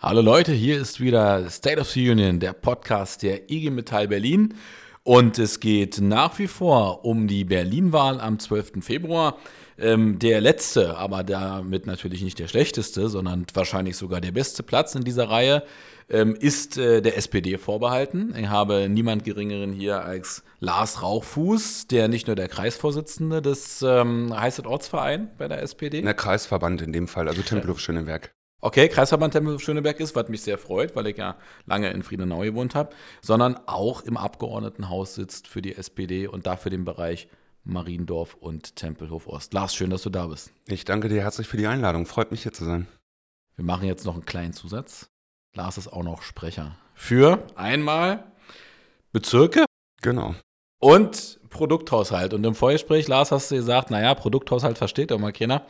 Hallo Leute, hier ist wieder State of the Union, der Podcast der IG Metall Berlin. Und es geht nach wie vor um die Berlin-Wahl am 12. Februar. Ähm, der letzte, aber damit natürlich nicht der schlechteste, sondern wahrscheinlich sogar der beste Platz in dieser Reihe, ähm, ist äh, der SPD vorbehalten. Ich habe niemand Geringeren hier als Lars Rauchfuß, der nicht nur der Kreisvorsitzende des ähm, heißt Ortsverein bei der SPD. Der Kreisverband in dem Fall, also Tempelhof Schöneberg. Okay, Kreisverband Tempelhof Schöneberg ist, was mich sehr freut, weil ich ja lange in Friedenau gewohnt habe, sondern auch im Abgeordnetenhaus sitzt für die SPD und dafür den Bereich Mariendorf und Tempelhof Ost. Lars, schön, dass du da bist. Ich danke dir herzlich für die Einladung. Freut mich hier zu sein. Wir machen jetzt noch einen kleinen Zusatz. Lars ist auch noch Sprecher für einmal Bezirke. Genau. Und Produkthaushalt. Und im Vorgespräch, Lars, hast du gesagt, naja, Produkthaushalt versteht doch mal keiner.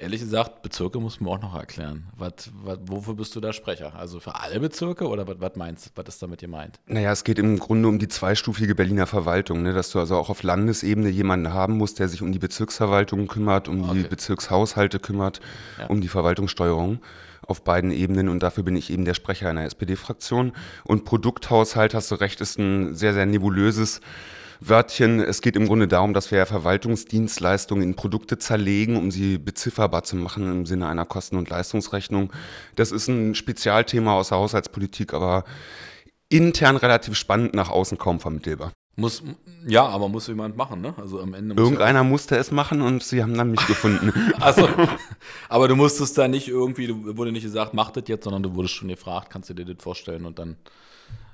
Ehrlich gesagt, Bezirke muss man auch noch erklären. Was, was, wofür bist du da Sprecher? Also für alle Bezirke oder was, was meinst du? Was ist damit gemeint? Naja, es geht im Grunde um die zweistufige Berliner Verwaltung, ne? dass du also auch auf Landesebene jemanden haben musst, der sich um die Bezirksverwaltung kümmert, um okay. die Bezirkshaushalte kümmert, ja. um die Verwaltungssteuerung auf beiden Ebenen und dafür bin ich eben der Sprecher einer SPD-Fraktion. Und Produkthaushalt, hast du recht, ist ein sehr, sehr nebulöses Wörtchen. Es geht im Grunde darum, dass wir Verwaltungsdienstleistungen in Produkte zerlegen, um sie bezifferbar zu machen im Sinne einer Kosten- und Leistungsrechnung. Das ist ein Spezialthema aus der Haushaltspolitik, aber intern relativ spannend, nach außen kaum vermittelbar. Muss, ja, aber muss jemand machen, ne? Also am Ende. Muss Irgendeiner ja musste es machen und sie haben dann mich gefunden. also, aber du musstest da nicht irgendwie, du wurde nicht gesagt, mach das jetzt, sondern du wurdest schon gefragt, kannst du dir das vorstellen und dann.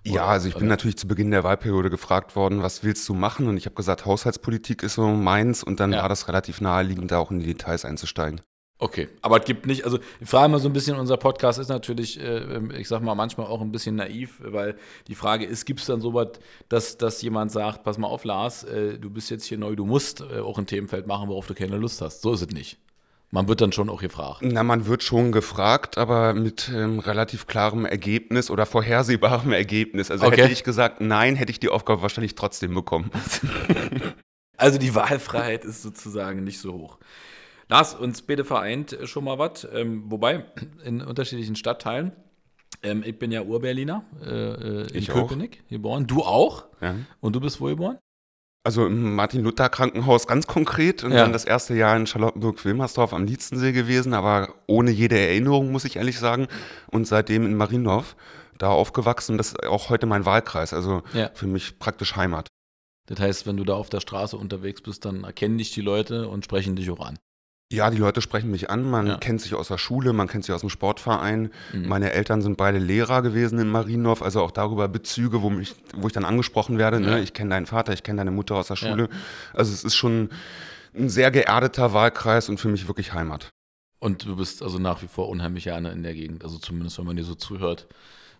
Ja, also ich bin natürlich zu Beginn der Wahlperiode gefragt worden, was willst du machen? Und ich habe gesagt, Haushaltspolitik ist so meins und dann ja. war das relativ naheliegend, da auch in die Details einzusteigen. Okay, aber es gibt nicht, also ich frage mal so ein bisschen, unser Podcast ist natürlich, äh, ich sag mal, manchmal auch ein bisschen naiv, weil die Frage ist, gibt es dann sowas, dass, dass jemand sagt, pass mal auf, Lars, äh, du bist jetzt hier neu, du musst äh, auch ein Themenfeld machen, worauf du keine Lust hast. So ist es nicht. Man wird dann schon auch gefragt. Na, man wird schon gefragt, aber mit ähm, relativ klarem Ergebnis oder vorhersehbarem Ergebnis. Also okay. hätte ich gesagt, nein, hätte ich die Aufgabe wahrscheinlich trotzdem bekommen. also die Wahlfreiheit ist sozusagen nicht so hoch. Lars, uns bitte vereint schon mal was, ähm, wobei in unterschiedlichen Stadtteilen. Ähm, ich bin ja Urberliner, äh, äh in ich Köpenick auch. geboren. Du auch? Ja. Und du bist wo geboren? Also im Martin-Luther-Krankenhaus ganz konkret und ja. dann das erste Jahr in Charlottenburg-Wilmersdorf am Lietzensee gewesen, aber ohne jede Erinnerung, muss ich ehrlich sagen. Und seitdem in Mariendorf da aufgewachsen. Das ist auch heute mein Wahlkreis, also ja. für mich praktisch Heimat. Das heißt, wenn du da auf der Straße unterwegs bist, dann erkennen dich die Leute und sprechen dich auch an. Ja, die Leute sprechen mich an. Man ja. kennt sich aus der Schule, man kennt sich aus dem Sportverein. Mhm. Meine Eltern sind beide Lehrer gewesen in Mariendorf, also auch darüber Bezüge, wo, mich, wo ich dann angesprochen werde. Ne? Ja. Ne? Ich kenne deinen Vater, ich kenne deine Mutter aus der Schule. Ja. Also es ist schon ein sehr geerdeter Wahlkreis und für mich wirklich Heimat. Und du bist also nach wie vor unheimlich gerne in der Gegend, also zumindest wenn man dir so zuhört,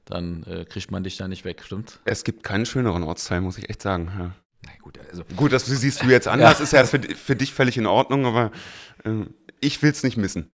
dann äh, kriegt man dich da nicht weg, stimmt? Es gibt keinen schöneren Ortsteil, muss ich echt sagen. Na gut, also gut, das siehst du jetzt anders. ja. ist ja für, für dich völlig in Ordnung, aber äh, ich will es nicht missen.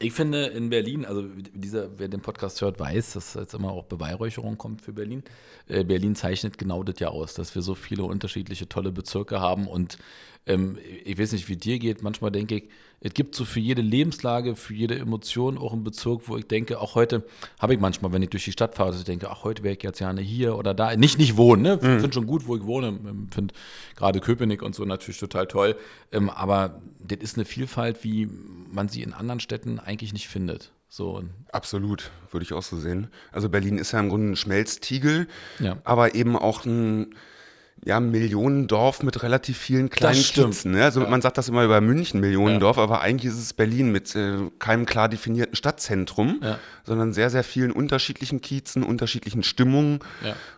Ich finde in Berlin, also dieser, wer den Podcast hört, weiß, dass jetzt immer auch Beweihräucherung kommt für Berlin. Äh, Berlin zeichnet genau das ja aus, dass wir so viele unterschiedliche tolle Bezirke haben und ähm, ich weiß nicht, wie dir geht. Manchmal denke ich, es gibt so für jede Lebenslage, für jede Emotion auch einen Bezirk, wo ich denke, auch heute habe ich manchmal, wenn ich durch die Stadt fahre, dass ich denke, ach, heute wäre ich jetzt gerne hier oder da. Nicht, nicht wohnen, ne? Mhm. Finde schon gut, wo ich wohne. Ähm, finde gerade Köpenick und so natürlich total toll. Ähm, aber das ist eine Vielfalt, wie man sie in anderen Städten eigentlich nicht findet. So. Absolut, würde ich auch so sehen. Also Berlin ist ja im Grunde ein Schmelztiegel, ja. aber eben auch ein ja, Millionendorf mit relativ vielen kleinen Kiezen. Ne? Also ja. man sagt das immer über München, Millionendorf, ja. aber eigentlich ist es Berlin mit äh, keinem klar definierten Stadtzentrum, ja. sondern sehr, sehr vielen unterschiedlichen Kiezen, unterschiedlichen Stimmungen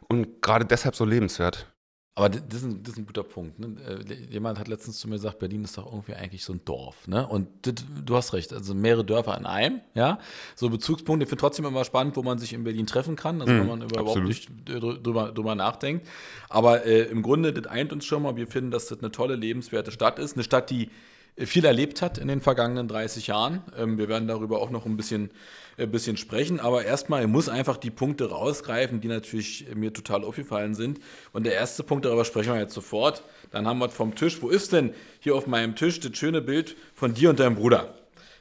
und gerade deshalb so lebenswert. Aber das ist, ein, das ist ein guter Punkt. Ne? Äh, jemand hat letztens zu mir gesagt, Berlin ist doch irgendwie eigentlich so ein Dorf. Ne? Und das, du hast recht, also mehrere Dörfer in einem, ja. So Bezugspunkte. Ich finde trotzdem immer spannend, wo man sich in Berlin treffen kann, also mhm, wenn man überhaupt nicht drüber, drüber nachdenkt. Aber äh, im Grunde, das eint uns schon mal, wir finden, dass das eine tolle, lebenswerte Stadt ist. Eine Stadt, die viel erlebt hat in den vergangenen 30 Jahren. Ähm, wir werden darüber auch noch ein bisschen, ein äh, bisschen sprechen, aber erstmal muss einfach die Punkte rausgreifen, die natürlich mir total aufgefallen sind. Und der erste Punkt, darüber sprechen wir jetzt sofort. Dann haben wir vom Tisch, wo ist denn hier auf meinem Tisch das schöne Bild von dir und deinem Bruder?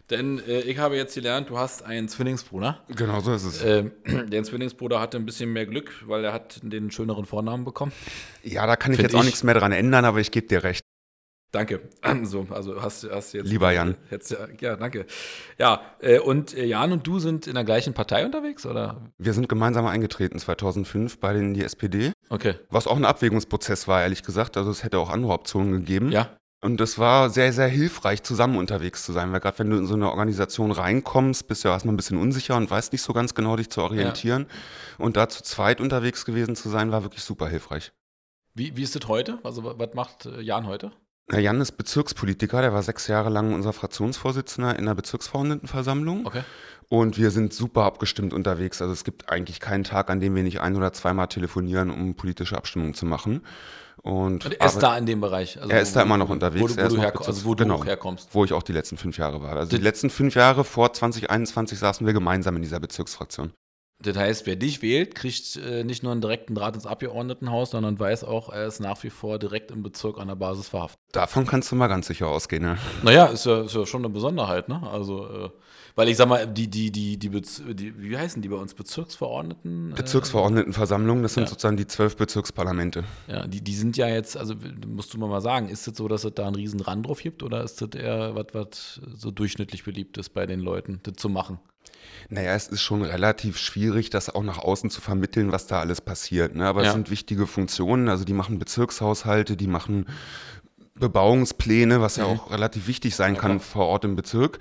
Denn äh, ich habe jetzt gelernt, du hast einen Zwillingsbruder. Genau so ist es. Ähm, der Zwillingsbruder hatte ein bisschen mehr Glück, weil er hat den schöneren Vornamen bekommen. Ja, da kann ich Find jetzt auch nichts mehr dran ändern, aber ich gebe dir recht. Danke. So, also hast, hast jetzt. Lieber Jan. Jetzt, ja, danke. Ja, äh, und äh, Jan und du sind in der gleichen Partei unterwegs, oder? Wir sind gemeinsam eingetreten 2005 bei den die SPD. Okay. Was auch ein Abwägungsprozess war, ehrlich gesagt. Also es hätte auch andere Optionen gegeben. Ja. Und es war sehr, sehr hilfreich, zusammen unterwegs zu sein, weil gerade wenn du in so eine Organisation reinkommst, bist du ja erstmal ein bisschen unsicher und weißt nicht so ganz genau, dich zu orientieren. Ja. Und da zu zweit unterwegs gewesen zu sein, war wirklich super hilfreich. Wie, wie ist es heute? Also was macht äh, Jan heute? Herr Jan ist Bezirkspolitiker, der war sechs Jahre lang unser Fraktionsvorsitzender in der Bezirksverordnetenversammlung. Okay. Und wir sind super abgestimmt unterwegs. Also es gibt eigentlich keinen Tag, an dem wir nicht ein oder zweimal telefonieren, um politische Abstimmungen zu machen. Und, und er ist da in dem Bereich. Also er ist da immer noch unterwegs. Wo, wo, du, herko also wo genau, du herkommst. Wo ich auch die letzten fünf Jahre war. Also die letzten fünf Jahre vor 2021 saßen wir gemeinsam in dieser Bezirksfraktion. Das heißt, wer dich wählt, kriegt äh, nicht nur einen direkten Draht ins Abgeordnetenhaus, sondern weiß auch, er ist nach wie vor direkt im Bezirk an der Basis verhaftet. Davon kannst du mal ganz sicher ausgehen, ja. Naja, ist ja, ist ja schon eine Besonderheit, ne? Also, äh, weil ich sag mal, die, die, die, die, Bez die, wie heißen die bei uns? Bezirksverordneten? Äh, Bezirksverordnetenversammlung, das sind ja. sozusagen die zwölf Bezirksparlamente. Ja, die, die sind ja jetzt, also musst du mir mal sagen, ist es das so, dass es da einen riesen Rand drauf gibt oder ist das eher was, was so durchschnittlich beliebt ist bei den Leuten, das zu machen? Naja, es ist schon relativ schwierig, das auch nach außen zu vermitteln, was da alles passiert. Ne? Aber ja. es sind wichtige Funktionen. Also die machen Bezirkshaushalte, die machen Bebauungspläne, was mhm. ja auch relativ wichtig sein ja, kann vor Ort im Bezirk.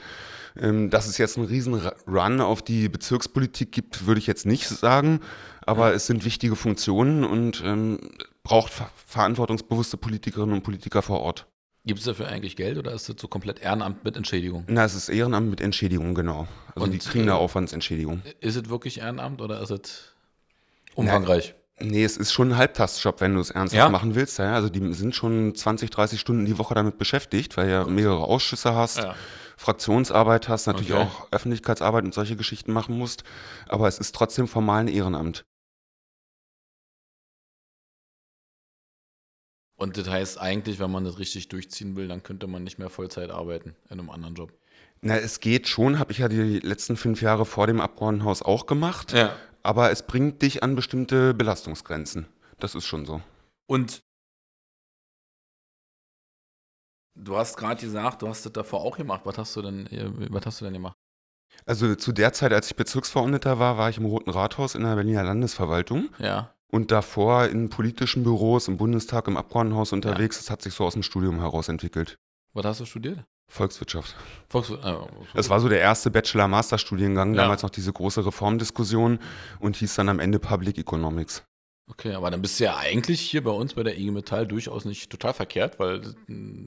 Ähm, dass es jetzt einen riesen Run auf die Bezirkspolitik gibt, würde ich jetzt nicht sagen. Aber ja. es sind wichtige Funktionen und ähm, braucht ver verantwortungsbewusste Politikerinnen und Politiker vor Ort. Gibt es dafür eigentlich Geld oder ist das so komplett Ehrenamt mit Entschädigung? Na, es ist Ehrenamt mit Entschädigung, genau. Also Und, die kriegen eine äh, Aufwandsentschädigung. Ist es wirklich Ehrenamt oder ist es umfangreich? Na, nee, es ist schon ein Halbtagsjob, wenn du es ernsthaft ja? machen willst. Ja, also die sind schon 20, 30 Stunden die Woche damit beschäftigt, weil ja mehrere Ausschüsse hast. Ja. Fraktionsarbeit hast, natürlich okay. auch Öffentlichkeitsarbeit und solche Geschichten machen musst, aber es ist trotzdem formal ein Ehrenamt. Und das heißt eigentlich, wenn man das richtig durchziehen will, dann könnte man nicht mehr Vollzeit arbeiten in einem anderen Job. Na, es geht schon, habe ich ja die letzten fünf Jahre vor dem Abgeordnetenhaus auch gemacht. Ja. Aber es bringt dich an bestimmte Belastungsgrenzen. Das ist schon so. Und du hast gerade gesagt, du hast das davor auch gemacht. Was hast du denn, was hast du denn gemacht? Also zu der Zeit, als ich Bezirksverordneter war, war ich im Roten Rathaus in der Berliner Landesverwaltung. Ja und davor in politischen Büros, im Bundestag, im Abgeordnetenhaus unterwegs. Ja. Das hat sich so aus dem Studium heraus entwickelt. Was hast du studiert? Volkswirtschaft. Volkswirtschaft. Äh, das war so der erste Bachelor-Master-Studiengang, ja. damals noch diese große Reformdiskussion und hieß dann am Ende Public Economics. Okay, aber dann bist du ja eigentlich hier bei uns bei der IG Metall durchaus nicht total verkehrt, weil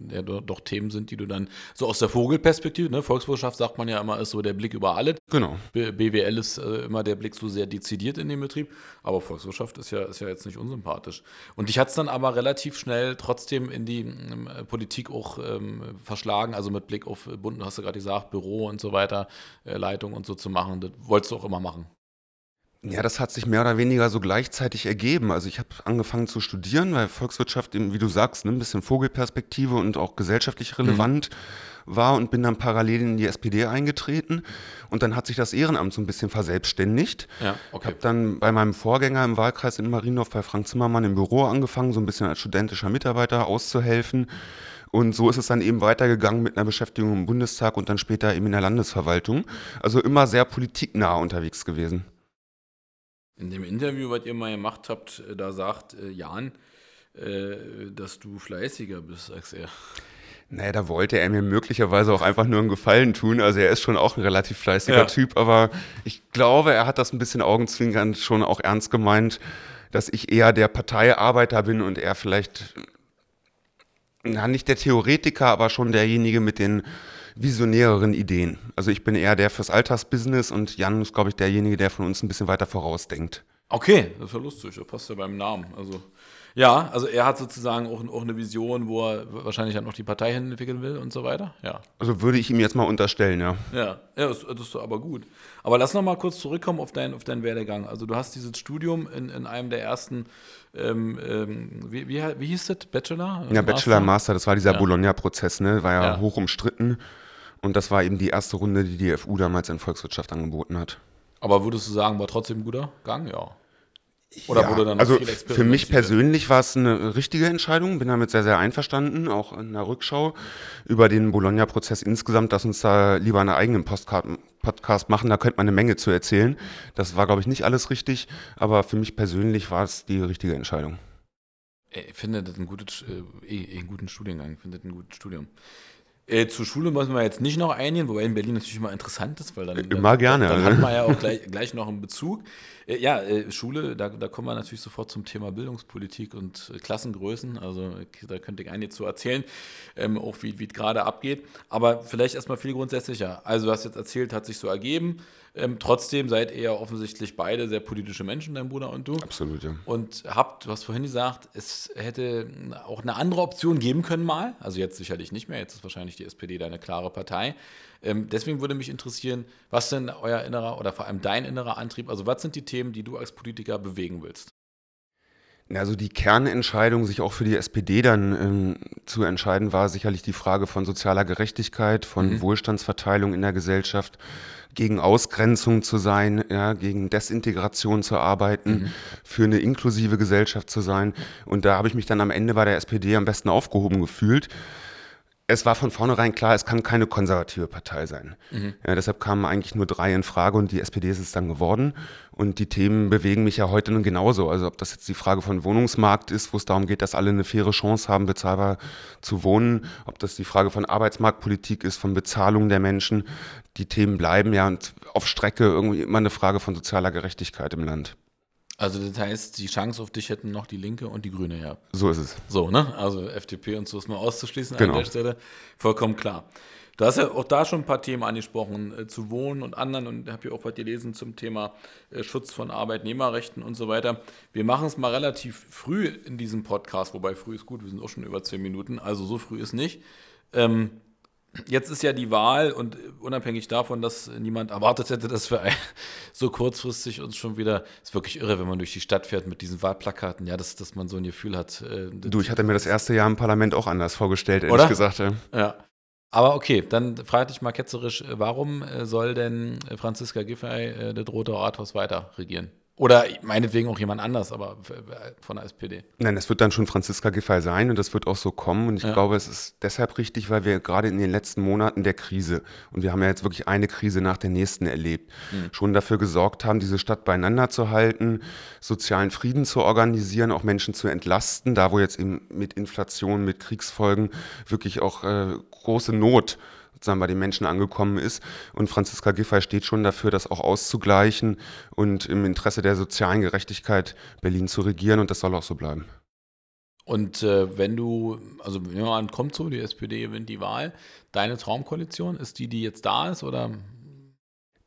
ja doch Themen sind, die du dann so aus der Vogelperspektive, ne, Volkswirtschaft sagt man ja immer, ist so der Blick über alles. Genau. BWL ist äh, immer der Blick so sehr dezidiert in den Betrieb, aber Volkswirtschaft ist ja, ist ja jetzt nicht unsympathisch. Und dich hat es dann aber relativ schnell trotzdem in die ähm, Politik auch ähm, verschlagen, also mit Blick auf Bund, hast du gerade gesagt, Büro und so weiter, äh, Leitung und so zu machen. Das wolltest du auch immer machen. Ja, das hat sich mehr oder weniger so gleichzeitig ergeben. Also ich habe angefangen zu studieren, weil Volkswirtschaft, wie du sagst, ne, ein bisschen Vogelperspektive und auch gesellschaftlich relevant mhm. war und bin dann parallel in die SPD eingetreten. Und dann hat sich das Ehrenamt so ein bisschen verselbstständigt. Ja, okay. Ich habe dann bei meinem Vorgänger im Wahlkreis in Mariendorf bei Frank Zimmermann im Büro angefangen, so ein bisschen als studentischer Mitarbeiter auszuhelfen. Und so ist es dann eben weitergegangen mit einer Beschäftigung im Bundestag und dann später eben in der Landesverwaltung. Also immer sehr politiknah unterwegs gewesen. In dem Interview, was ihr mal gemacht habt, äh, da sagt äh, Jan, äh, dass du fleißiger bist als er. Naja, da wollte er mir möglicherweise auch einfach nur einen Gefallen tun. Also er ist schon auch ein relativ fleißiger ja. Typ, aber ich glaube, er hat das ein bisschen augenzwinkernd schon auch ernst gemeint, dass ich eher der Parteiarbeiter bin und er vielleicht, na, nicht der Theoretiker, aber schon derjenige mit den visionäreren Ideen. Also ich bin eher der fürs Alltagsbusiness und Jan ist, glaube ich, derjenige, der von uns ein bisschen weiter vorausdenkt. Okay, das ist ja lustig, das passt ja beim Namen. Also ja, also er hat sozusagen auch, auch eine Vision, wo er wahrscheinlich dann noch die Partei entwickeln will und so weiter. Ja. Also würde ich ihm jetzt mal unterstellen, ja. Ja, ja das, das ist aber gut. Aber lass noch mal kurz zurückkommen auf, dein, auf deinen Werdegang. Also du hast dieses Studium in, in einem der ersten, ähm, ähm, wie, wie, wie, hieß das, Bachelor? Ja, Bachelor, Master, das war dieser ja. Bologna-Prozess, ne? War ja, ja, hoch umstritten. Und das war eben die erste Runde, die die FU damals in Volkswirtschaft angeboten hat. Aber würdest du sagen, war trotzdem ein guter Gang? Ja. Oder ja, wurde dann also für mich persönlich war es eine richtige Entscheidung, bin damit sehr, sehr einverstanden, auch in der Rückschau über den Bologna-Prozess insgesamt, dass uns da lieber einen eigenen Podcast machen, da könnte man eine Menge zu erzählen. Das war, glaube ich, nicht alles richtig, aber für mich persönlich war es die richtige Entscheidung. Ich finde das ein gutes, äh, eh, eh einen guten Studiengang, finde das ein gutes Studium. Äh, zur Schule müssen wir jetzt nicht noch eingehen, wobei in Berlin natürlich immer interessant ist, weil dann, immer gerne. Dann, dann hat man ja auch gleich, gleich noch einen Bezug. Äh, ja, äh, Schule, da, da kommen wir natürlich sofort zum Thema Bildungspolitik und äh, Klassengrößen. Also da könnte ich einiges zu erzählen, ähm, auch wie es gerade abgeht. Aber vielleicht erstmal viel grundsätzlicher. Also du hast jetzt erzählt, hat sich so ergeben. Ähm, trotzdem seid ihr ja offensichtlich beide sehr politische Menschen, dein Bruder und du. Absolut, ja. Und habt, du hast vorhin gesagt, es hätte auch eine andere Option geben können mal. Also jetzt sicherlich nicht mehr. Jetzt ist wahrscheinlich die SPD deine klare Partei. Ähm, deswegen würde mich interessieren, was denn euer innerer oder vor allem dein innerer Antrieb, also was sind die Themen, die du als Politiker bewegen willst? Also die Kernentscheidung, sich auch für die SPD dann ähm, zu entscheiden, war sicherlich die Frage von sozialer Gerechtigkeit, von mhm. Wohlstandsverteilung in der Gesellschaft, gegen Ausgrenzung zu sein, ja, gegen Desintegration zu arbeiten, mhm. für eine inklusive Gesellschaft zu sein. Und da habe ich mich dann am Ende bei der SPD am besten aufgehoben gefühlt es war von vornherein klar, es kann keine konservative Partei sein. Mhm. Ja, deshalb kamen eigentlich nur drei in Frage und die SPD ist es dann geworden. Und die Themen bewegen mich ja heute nun genauso. Also ob das jetzt die Frage von Wohnungsmarkt ist, wo es darum geht, dass alle eine faire Chance haben, bezahlbar zu wohnen, ob das die Frage von Arbeitsmarktpolitik ist, von Bezahlung der Menschen. Die Themen bleiben ja und auf Strecke irgendwie immer eine Frage von sozialer Gerechtigkeit im Land. Also das heißt, die Chance auf dich hätten noch die Linke und die Grüne ja. So ist es. So, ne? Also FDP und so ist mal auszuschließen genau. an der Stelle. Vollkommen klar. Du hast ja auch da schon ein paar Themen angesprochen, äh, zu Wohnen und anderen und habe ja auch was gelesen zum Thema äh, Schutz von Arbeitnehmerrechten und so weiter. Wir machen es mal relativ früh in diesem Podcast, wobei früh ist gut, wir sind auch schon über zehn Minuten, also so früh ist nicht. Ähm, Jetzt ist ja die Wahl und unabhängig davon, dass niemand erwartet hätte, dass wir so kurzfristig uns schon wieder, ist wirklich irre, wenn man durch die Stadt fährt mit diesen Wahlplakaten, ja, dass, dass man so ein Gefühl hat. Äh, du, ich hatte mir das erste Jahr im Parlament auch anders vorgestellt, ehrlich Oder? gesagt. Ja. ja. Aber okay, dann frage ich mal ketzerisch, warum äh, soll denn Franziska Giffey äh, das Rote Rathaus weiter regieren? Oder meinetwegen auch jemand anders, aber von der SPD. Nein, es wird dann schon Franziska Giffey sein und das wird auch so kommen. Und ich ja. glaube, es ist deshalb richtig, weil wir gerade in den letzten Monaten der Krise, und wir haben ja jetzt wirklich eine Krise nach der nächsten erlebt, mhm. schon dafür gesorgt haben, diese Stadt beieinander zu halten, sozialen Frieden zu organisieren, auch Menschen zu entlasten, da wo jetzt eben mit Inflation, mit Kriegsfolgen wirklich auch äh, große Not sozusagen bei den Menschen angekommen ist. Und Franziska Giffey steht schon dafür, das auch auszugleichen und im Interesse der sozialen Gerechtigkeit Berlin zu regieren. Und das soll auch so bleiben. Und äh, wenn du, also an, kommt so, die SPD gewinnt die Wahl, deine Traumkoalition, ist die, die jetzt da ist oder?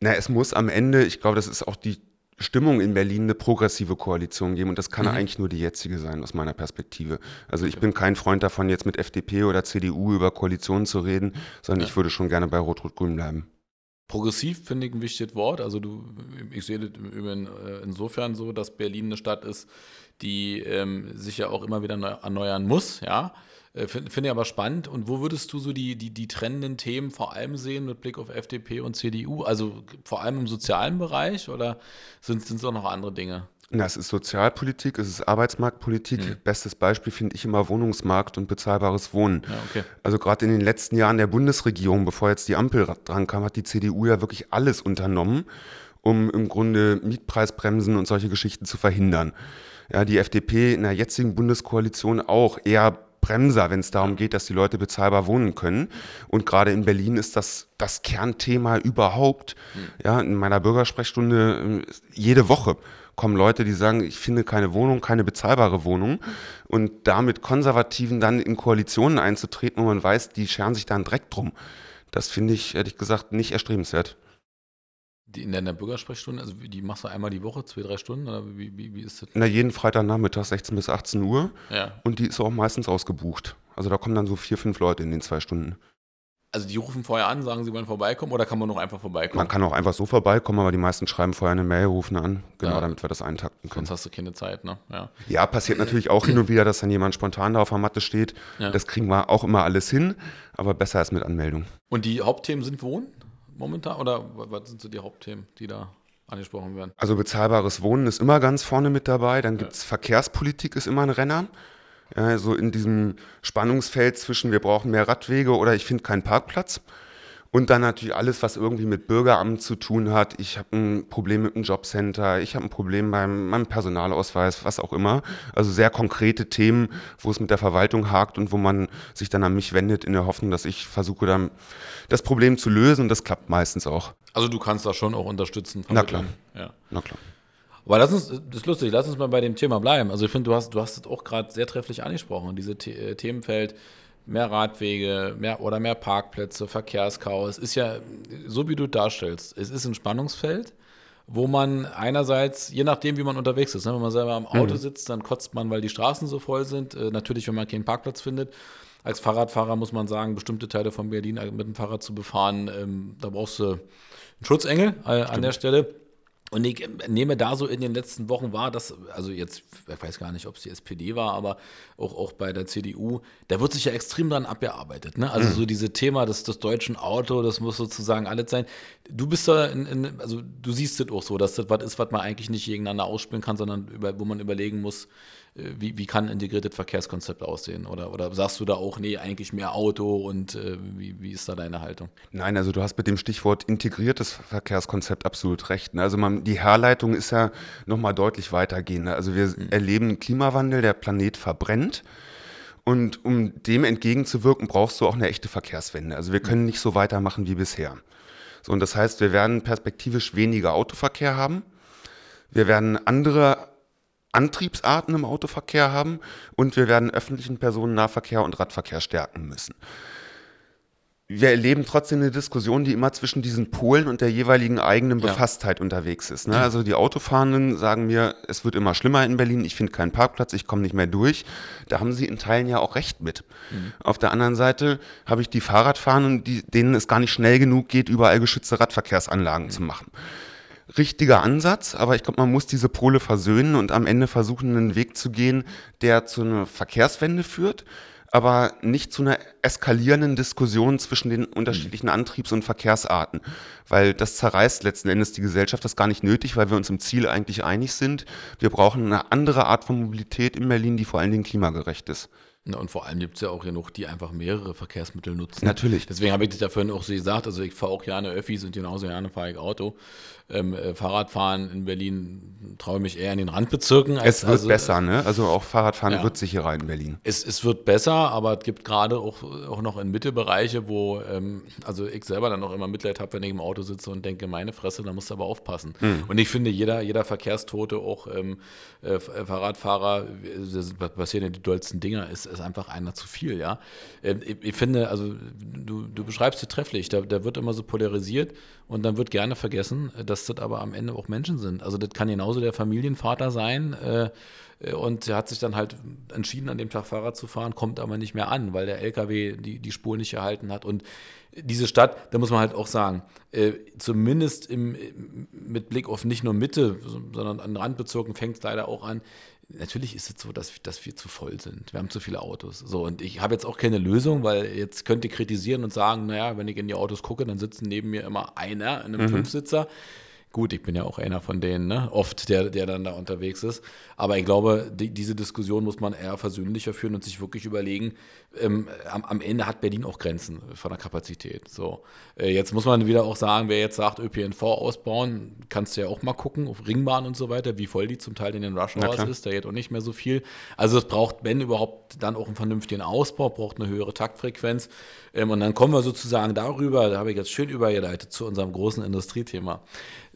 Na, es muss am Ende, ich glaube, das ist auch die Stimmung in Berlin eine progressive Koalition geben und das kann mhm. eigentlich nur die jetzige sein aus meiner Perspektive. Also ich bin kein Freund davon, jetzt mit FDP oder CDU über Koalitionen zu reden, sondern ja. ich würde schon gerne bei Rot-Rot-Grün bleiben. Progressiv finde ich ein wichtiges Wort. Also du, ich sehe das äh, insofern so, dass Berlin eine Stadt ist, die ähm, sich ja auch immer wieder erneuern muss, ja. Äh, Finde find ich aber spannend. Und wo würdest du so die, die, die trennenden Themen vor allem sehen mit Blick auf FDP und CDU? Also vor allem im sozialen Bereich oder sind es auch noch andere Dinge? Na, es ist Sozialpolitik, es ist Arbeitsmarktpolitik. Mhm. Bestes Beispiel finde ich immer Wohnungsmarkt und bezahlbares Wohnen. Ja, okay. Also gerade in den letzten Jahren der Bundesregierung, bevor jetzt die Ampel dran kam, hat die CDU ja wirklich alles unternommen, um im Grunde Mietpreisbremsen und solche Geschichten zu verhindern. Ja, die FDP in der jetzigen Bundeskoalition auch eher Bremser, wenn es darum geht, dass die Leute bezahlbar wohnen können. Und gerade in Berlin ist das das Kernthema überhaupt. Mhm. Ja, in meiner Bürgersprechstunde äh, jede Woche kommen Leute, die sagen, ich finde keine Wohnung, keine bezahlbare Wohnung. Und damit Konservativen dann in Koalitionen einzutreten, wo man weiß, die scheren sich da einen Dreck drum. Das finde ich, ehrlich gesagt, nicht erstrebenswert. Die in deiner Bürgersprechstunde, also die machst du einmal die Woche, zwei, drei Stunden? Oder wie, wie, wie ist das? Na, jeden Freitagnachmittag 16 bis 18 Uhr. Ja. Und die ist auch meistens ausgebucht. Also da kommen dann so vier, fünf Leute in den zwei Stunden. Also die rufen vorher an, sagen, sie wollen vorbeikommen oder kann man noch einfach vorbeikommen? Man kann auch einfach so vorbeikommen, aber die meisten schreiben vorher eine Mail, rufen an, genau, ja. damit wir das eintakten können. Sonst hast du keine Zeit, ne? Ja, ja passiert natürlich auch hin und wieder, dass dann jemand spontan da auf der Matte steht. Ja. Das kriegen wir auch immer alles hin, aber besser als mit Anmeldung. Und die Hauptthemen sind Wohnen momentan oder was sind so die Hauptthemen, die da angesprochen werden? Also bezahlbares Wohnen ist immer ganz vorne mit dabei, dann gibt es Verkehrspolitik, ist immer ein Renner ja, so in diesem Spannungsfeld zwischen wir brauchen mehr Radwege oder ich finde keinen Parkplatz. Und dann natürlich alles, was irgendwie mit Bürgeramt zu tun hat. Ich habe ein Problem mit dem Jobcenter, ich habe ein Problem beim meinem Personalausweis, was auch immer. Also sehr konkrete Themen, wo es mit der Verwaltung hakt und wo man sich dann an mich wendet in der Hoffnung, dass ich versuche dann das Problem zu lösen und das klappt meistens auch. Also du kannst da schon auch unterstützen. Na klar. Ja. Na klar. Aber lass uns, das ist lustig, lass uns mal bei dem Thema bleiben. Also ich finde, du hast, du hast es auch gerade sehr trefflich angesprochen, diese The äh, Themenfeld, mehr Radwege, mehr oder mehr Parkplätze, Verkehrschaos. Es ist ja, so wie du darstellst, es ist ein Spannungsfeld, wo man einerseits, je nachdem, wie man unterwegs ist, ne, wenn man selber am Auto mhm. sitzt, dann kotzt man, weil die Straßen so voll sind. Äh, natürlich, wenn man keinen Parkplatz findet. Als Fahrradfahrer muss man sagen, bestimmte Teile von Berlin mit dem Fahrrad zu befahren, ähm, da brauchst du einen Schutzengel äh, an der Stelle. Und ich nehme da so in den letzten Wochen wahr, dass, also jetzt, ich weiß gar nicht, ob es die SPD war, aber auch, auch bei der CDU, da wird sich ja extrem dran abgearbeitet. Ne? Also mhm. so diese Thema des, des deutschen Auto, das muss sozusagen alles sein. Du bist da, in, in, also du siehst es auch so, dass das was ist, was man eigentlich nicht gegeneinander ausspielen kann, sondern über, wo man überlegen muss, äh, wie, wie kann ein integriertes Verkehrskonzept aussehen? Oder, oder sagst du da auch, nee, eigentlich mehr Auto und äh, wie, wie ist da deine Haltung? Nein, also du hast mit dem Stichwort integriertes Verkehrskonzept absolut recht. Ne? Also man, die Herleitung ist ja nochmal deutlich weitergehend. Also wir mhm. erleben Klimawandel, der Planet verbrennt. Und um dem entgegenzuwirken, brauchst du auch eine echte Verkehrswende. Also wir können nicht so weitermachen wie bisher. So, und das heißt, wir werden perspektivisch weniger Autoverkehr haben. Wir werden andere Antriebsarten im Autoverkehr haben und wir werden öffentlichen Personennahverkehr und Radverkehr stärken müssen. Wir erleben trotzdem eine Diskussion, die immer zwischen diesen Polen und der jeweiligen eigenen Befasstheit ja. unterwegs ist. Ne? Also die Autofahrenden sagen mir, es wird immer schlimmer in Berlin, ich finde keinen Parkplatz, ich komme nicht mehr durch. Da haben sie in Teilen ja auch recht mit. Mhm. Auf der anderen Seite habe ich die Fahrradfahrenden, die, denen es gar nicht schnell genug geht, überall geschützte Radverkehrsanlagen mhm. zu machen richtiger Ansatz, aber ich glaube, man muss diese Pole versöhnen und am Ende versuchen, einen Weg zu gehen, der zu einer Verkehrswende führt, aber nicht zu einer eskalierenden Diskussion zwischen den unterschiedlichen Antriebs- und Verkehrsarten, weil das zerreißt letzten Endes die Gesellschaft. Das ist gar nicht nötig, weil wir uns im Ziel eigentlich einig sind. Wir brauchen eine andere Art von Mobilität in Berlin, die vor allen Dingen klimagerecht ist. Na, und vor allem gibt es ja auch genug, die einfach mehrere Verkehrsmittel nutzen. Natürlich. Deswegen habe ich das ja vorhin auch so gesagt. Also ich fahre auch gerne Öffis und genauso gerne fahre ich Auto. Ähm, äh, Fahrradfahren in Berlin traue ich mich eher in den Randbezirken. Als, es wird also, besser, ne? Also auch Fahrradfahren ja. wird sicherer in Berlin. Es, es wird besser, aber es gibt gerade auch, auch noch in Mittelbereiche, wo, ähm, also ich selber dann noch immer Mitleid habe, wenn ich im Auto sitze und denke, meine Fresse, da musst du aber aufpassen. Hm. Und ich finde, jeder, jeder Verkehrstote, auch ähm, äh, Fahrradfahrer, das passieren ja die dollsten Dinger, ist, ist einfach einer zu viel, ja. Ähm, ich, ich, finde, also du, du beschreibst es trefflich, da, da wird immer so polarisiert und dann wird gerne vergessen, dass das aber am Ende auch Menschen sind. Also das kann genauso der Familienvater sein. Äh, und er hat sich dann halt entschieden, an dem Tag Fahrrad zu fahren, kommt aber nicht mehr an, weil der LKW die, die Spur nicht erhalten hat. Und diese Stadt, da muss man halt auch sagen, äh, zumindest im, mit Blick auf nicht nur Mitte, sondern an Randbezirken fängt es leider auch an, natürlich ist es so, dass, dass wir zu voll sind. Wir haben zu viele Autos. So, und ich habe jetzt auch keine Lösung, weil jetzt könnt ihr kritisieren und sagen, naja, wenn ich in die Autos gucke, dann sitzen neben mir immer einer in einem mhm. Fünfsitzer. Gut, ich bin ja auch einer von denen, ne? oft, der, der dann da unterwegs ist. Aber ich glaube, die, diese Diskussion muss man eher versöhnlicher führen und sich wirklich überlegen, ähm, am, am, Ende hat Berlin auch Grenzen von der Kapazität. So. Äh, jetzt muss man wieder auch sagen, wer jetzt sagt, ÖPNV ausbauen, kannst du ja auch mal gucken, auf Ringbahn und so weiter, wie voll die zum Teil in den Rush Hours ist, da geht auch nicht mehr so viel. Also es braucht, wenn überhaupt, dann auch einen vernünftigen Ausbau, braucht eine höhere Taktfrequenz. Ähm, und dann kommen wir sozusagen darüber, da habe ich jetzt schön übergeleitet zu unserem großen Industriethema.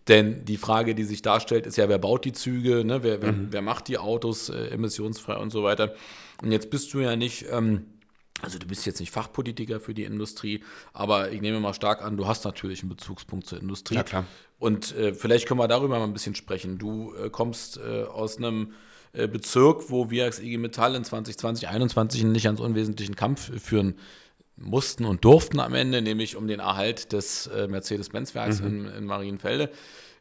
Denn die Frage, die sich darstellt, ist ja, wer baut die Züge, ne? wer, wer, mhm. wer macht die Autos äh, emissionsfrei und so weiter. Und jetzt bist du ja nicht, ähm, also du bist jetzt nicht Fachpolitiker für die Industrie, aber ich nehme mal stark an, du hast natürlich einen Bezugspunkt zur Industrie. Ja, klar. Und äh, vielleicht können wir darüber mal ein bisschen sprechen. Du äh, kommst äh, aus einem äh, Bezirk, wo wir als IG Metall in 2020, 2021 einen nicht ganz unwesentlichen Kampf führen mussten und durften am Ende, nämlich um den Erhalt des äh, Mercedes-Benz-Werks mhm. in, in Marienfelde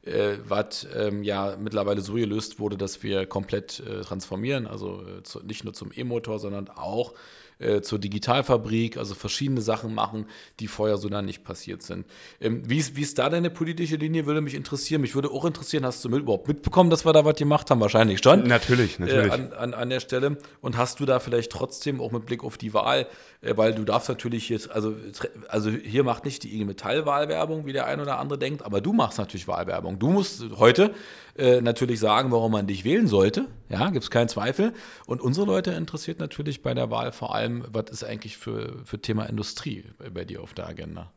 äh, was ähm, ja mittlerweile so gelöst wurde, dass wir komplett äh, transformieren, also äh, zu, nicht nur zum E-Motor, sondern auch äh, zur Digitalfabrik, also verschiedene Sachen machen, die vorher so dann nicht passiert sind. Ähm, wie, ist, wie ist da deine politische Linie, würde mich interessieren. Mich würde auch interessieren, hast du mit, überhaupt mitbekommen, dass wir da was gemacht haben? Wahrscheinlich schon. Natürlich, natürlich. Äh, an, an, an der Stelle. Und hast du da vielleicht trotzdem auch mit Blick auf die Wahl, äh, weil du darfst natürlich jetzt, also, also hier macht nicht die IG Metall Wahlwerbung, wie der ein oder andere denkt, aber du machst natürlich Wahlwerbung. Du musst heute äh, natürlich sagen, warum man dich wählen sollte. Ja, gibt es keinen Zweifel. Und unsere Leute interessiert natürlich bei der Wahl vor allem, was ist eigentlich für, für Thema Industrie bei dir auf der Agenda?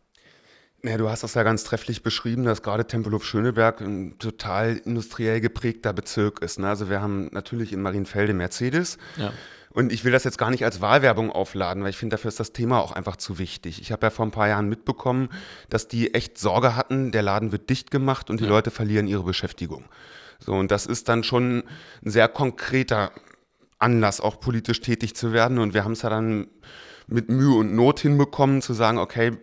Ja, du hast das ja ganz trefflich beschrieben, dass gerade Tempelhof-Schöneberg ein total industriell geprägter Bezirk ist. Ne? Also wir haben natürlich in Marienfelde Mercedes. Ja. Und ich will das jetzt gar nicht als Wahlwerbung aufladen, weil ich finde, dafür ist das Thema auch einfach zu wichtig. Ich habe ja vor ein paar Jahren mitbekommen, dass die echt Sorge hatten, der Laden wird dicht gemacht und die ja. Leute verlieren ihre Beschäftigung. So, und das ist dann schon ein sehr konkreter Anlass, auch politisch tätig zu werden. Und wir haben es ja dann mit Mühe und Not hinbekommen, zu sagen, okay,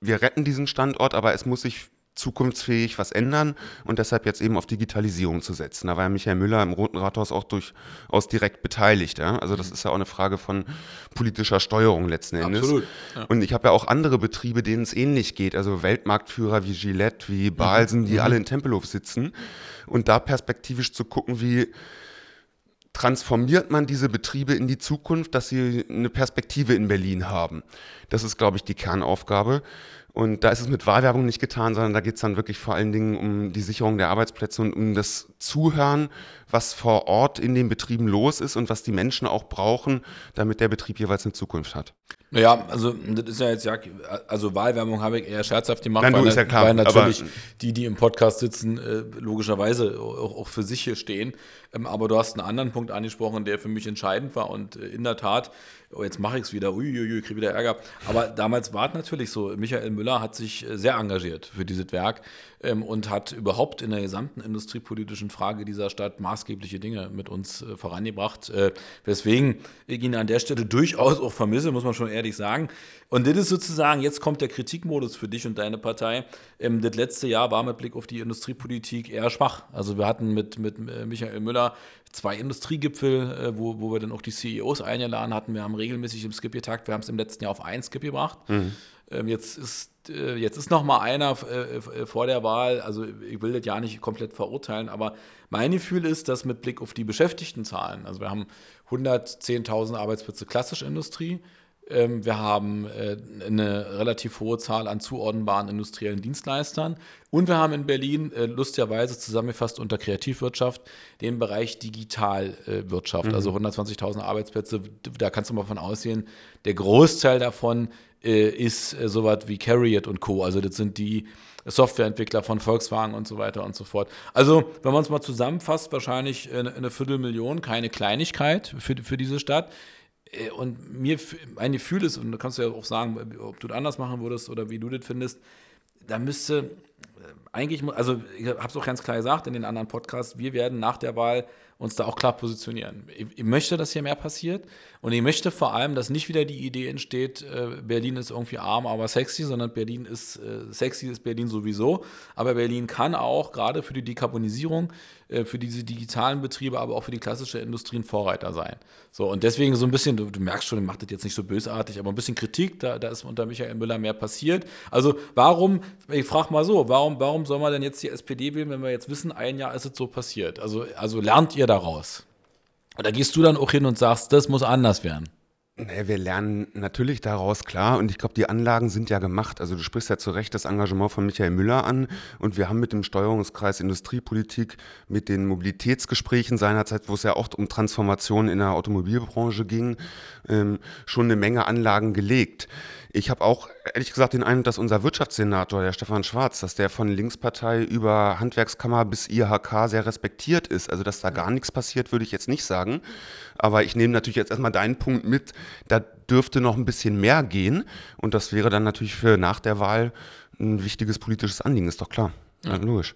wir retten diesen Standort, aber es muss sich zukunftsfähig was ändern und deshalb jetzt eben auf Digitalisierung zu setzen. Da war ja Michael Müller im Roten Rathaus auch durchaus direkt beteiligt. Ja? Also das ist ja auch eine Frage von politischer Steuerung letzten Endes. Absolut. Ja. Und ich habe ja auch andere Betriebe, denen es ähnlich geht. Also Weltmarktführer wie Gillette, wie Balsen, die mhm. alle in Tempelhof sitzen. Und da perspektivisch zu gucken, wie transformiert man diese Betriebe in die Zukunft, dass sie eine Perspektive in Berlin haben. Das ist, glaube ich, die Kernaufgabe. Und da ist es mit Wahlwerbung nicht getan, sondern da geht es dann wirklich vor allen Dingen um die Sicherung der Arbeitsplätze und um das Zuhören, was vor Ort in den Betrieben los ist und was die Menschen auch brauchen, damit der Betrieb jeweils eine Zukunft hat. Naja, also das ist ja jetzt ja, also Wahlwerbung habe ich eher scherzhaft gemacht, Nein, weil, ist ja klar, weil natürlich die, die im Podcast sitzen, äh, logischerweise auch, auch, für sich hier stehen. Ähm, aber du hast einen anderen Punkt angesprochen, der für mich entscheidend war und äh, in der Tat, oh, jetzt mache ich es wieder, uiuiui, ich kriege wieder Ärger. Aber damals war es natürlich so, Michael Müller hat sich äh, sehr engagiert für dieses Werk ähm, und hat überhaupt in der gesamten industriepolitischen Frage dieser Stadt maßgebliche Dinge mit uns äh, vorangebracht, äh, weswegen ich ihn an der Stelle durchaus auch vermisse, muss man schon ehrlich sagen. Und das ist sozusagen, jetzt kommt der Kritikmodus für dich und deine Partei. Ähm, das letzte Jahr war mit Blick auf die Industriepolitik eher schwach. Also wir hatten mit, mit äh, Michael Müller zwei Industriegipfel, äh, wo, wo wir dann auch die CEOs eingeladen hatten. Wir haben regelmäßig im Skip getagt. Wir haben es im letzten Jahr auf einen Skip gebracht. Mhm. Ähm, jetzt ist, äh, jetzt ist noch mal einer äh, vor der Wahl. Also ich will das ja nicht komplett verurteilen, aber mein Gefühl ist, dass mit Blick auf die Beschäftigtenzahlen, also wir haben 110.000 Arbeitsplätze klassische Industrie, ähm, wir haben äh, eine relativ hohe Zahl an zuordnenbaren industriellen Dienstleistern. Und wir haben in Berlin äh, lustigerweise zusammengefasst unter Kreativwirtschaft den Bereich Digitalwirtschaft, mhm. also 120.000 Arbeitsplätze. Da kannst du mal von ausgehen, der Großteil davon äh, ist sowas wie Carriot und Co. Also das sind die Softwareentwickler von Volkswagen und so weiter und so fort. Also, wenn man es mal zusammenfasst, wahrscheinlich eine, eine Viertelmillion, keine Kleinigkeit für, für diese Stadt. Äh, und mir, mein Gefühl ist, und da kannst du ja auch sagen, ob du das anders machen würdest oder wie du das findest, da müsste äh, eigentlich, also ich habe es auch ganz klar gesagt in den anderen Podcasts, wir werden nach der Wahl uns da auch klar positionieren. Ich, ich, möchte, dass hier mehr passiert und ich möchte vor allem, dass nicht wieder die Idee entsteht, äh, Berlin ist irgendwie arm, aber sexy, sondern Berlin ist sexy, ist Berlin sowieso. Aber Berlin kann auch gerade für die Dekarbonisierung, äh, für diese digitalen Betriebe, aber auch für die klassische Industrie ein Vorreiter sein. So und deswegen so ein bisschen, du, du merkst schon, ich mache das jetzt nicht so bösartig, aber ein bisschen Kritik, da, da ist unter Michael Müller mehr passiert. Also warum, ich frage mal so, warum, warum soll man denn jetzt die SPD wählen, wenn wir jetzt wissen, ein Jahr ist es so passiert? Also, also lernt ihr daraus? Oder gehst du dann auch hin und sagst, das muss anders werden? Naja, wir lernen natürlich daraus, klar. Und ich glaube, die Anlagen sind ja gemacht. Also du sprichst ja zu Recht das Engagement von Michael Müller an. Und wir haben mit dem Steuerungskreis Industriepolitik, mit den Mobilitätsgesprächen seinerzeit, wo es ja auch um Transformation in der Automobilbranche ging, ähm, schon eine Menge Anlagen gelegt. Ich habe auch ehrlich gesagt den Eindruck, dass unser Wirtschaftssenator, der Stefan Schwarz, dass der von Linkspartei über Handwerkskammer bis IHK sehr respektiert ist. Also dass da gar nichts passiert, würde ich jetzt nicht sagen. Aber ich nehme natürlich jetzt erstmal deinen Punkt mit, da dürfte noch ein bisschen mehr gehen. Und das wäre dann natürlich für nach der Wahl ein wichtiges politisches Anliegen, ist doch klar. Ja. logisch.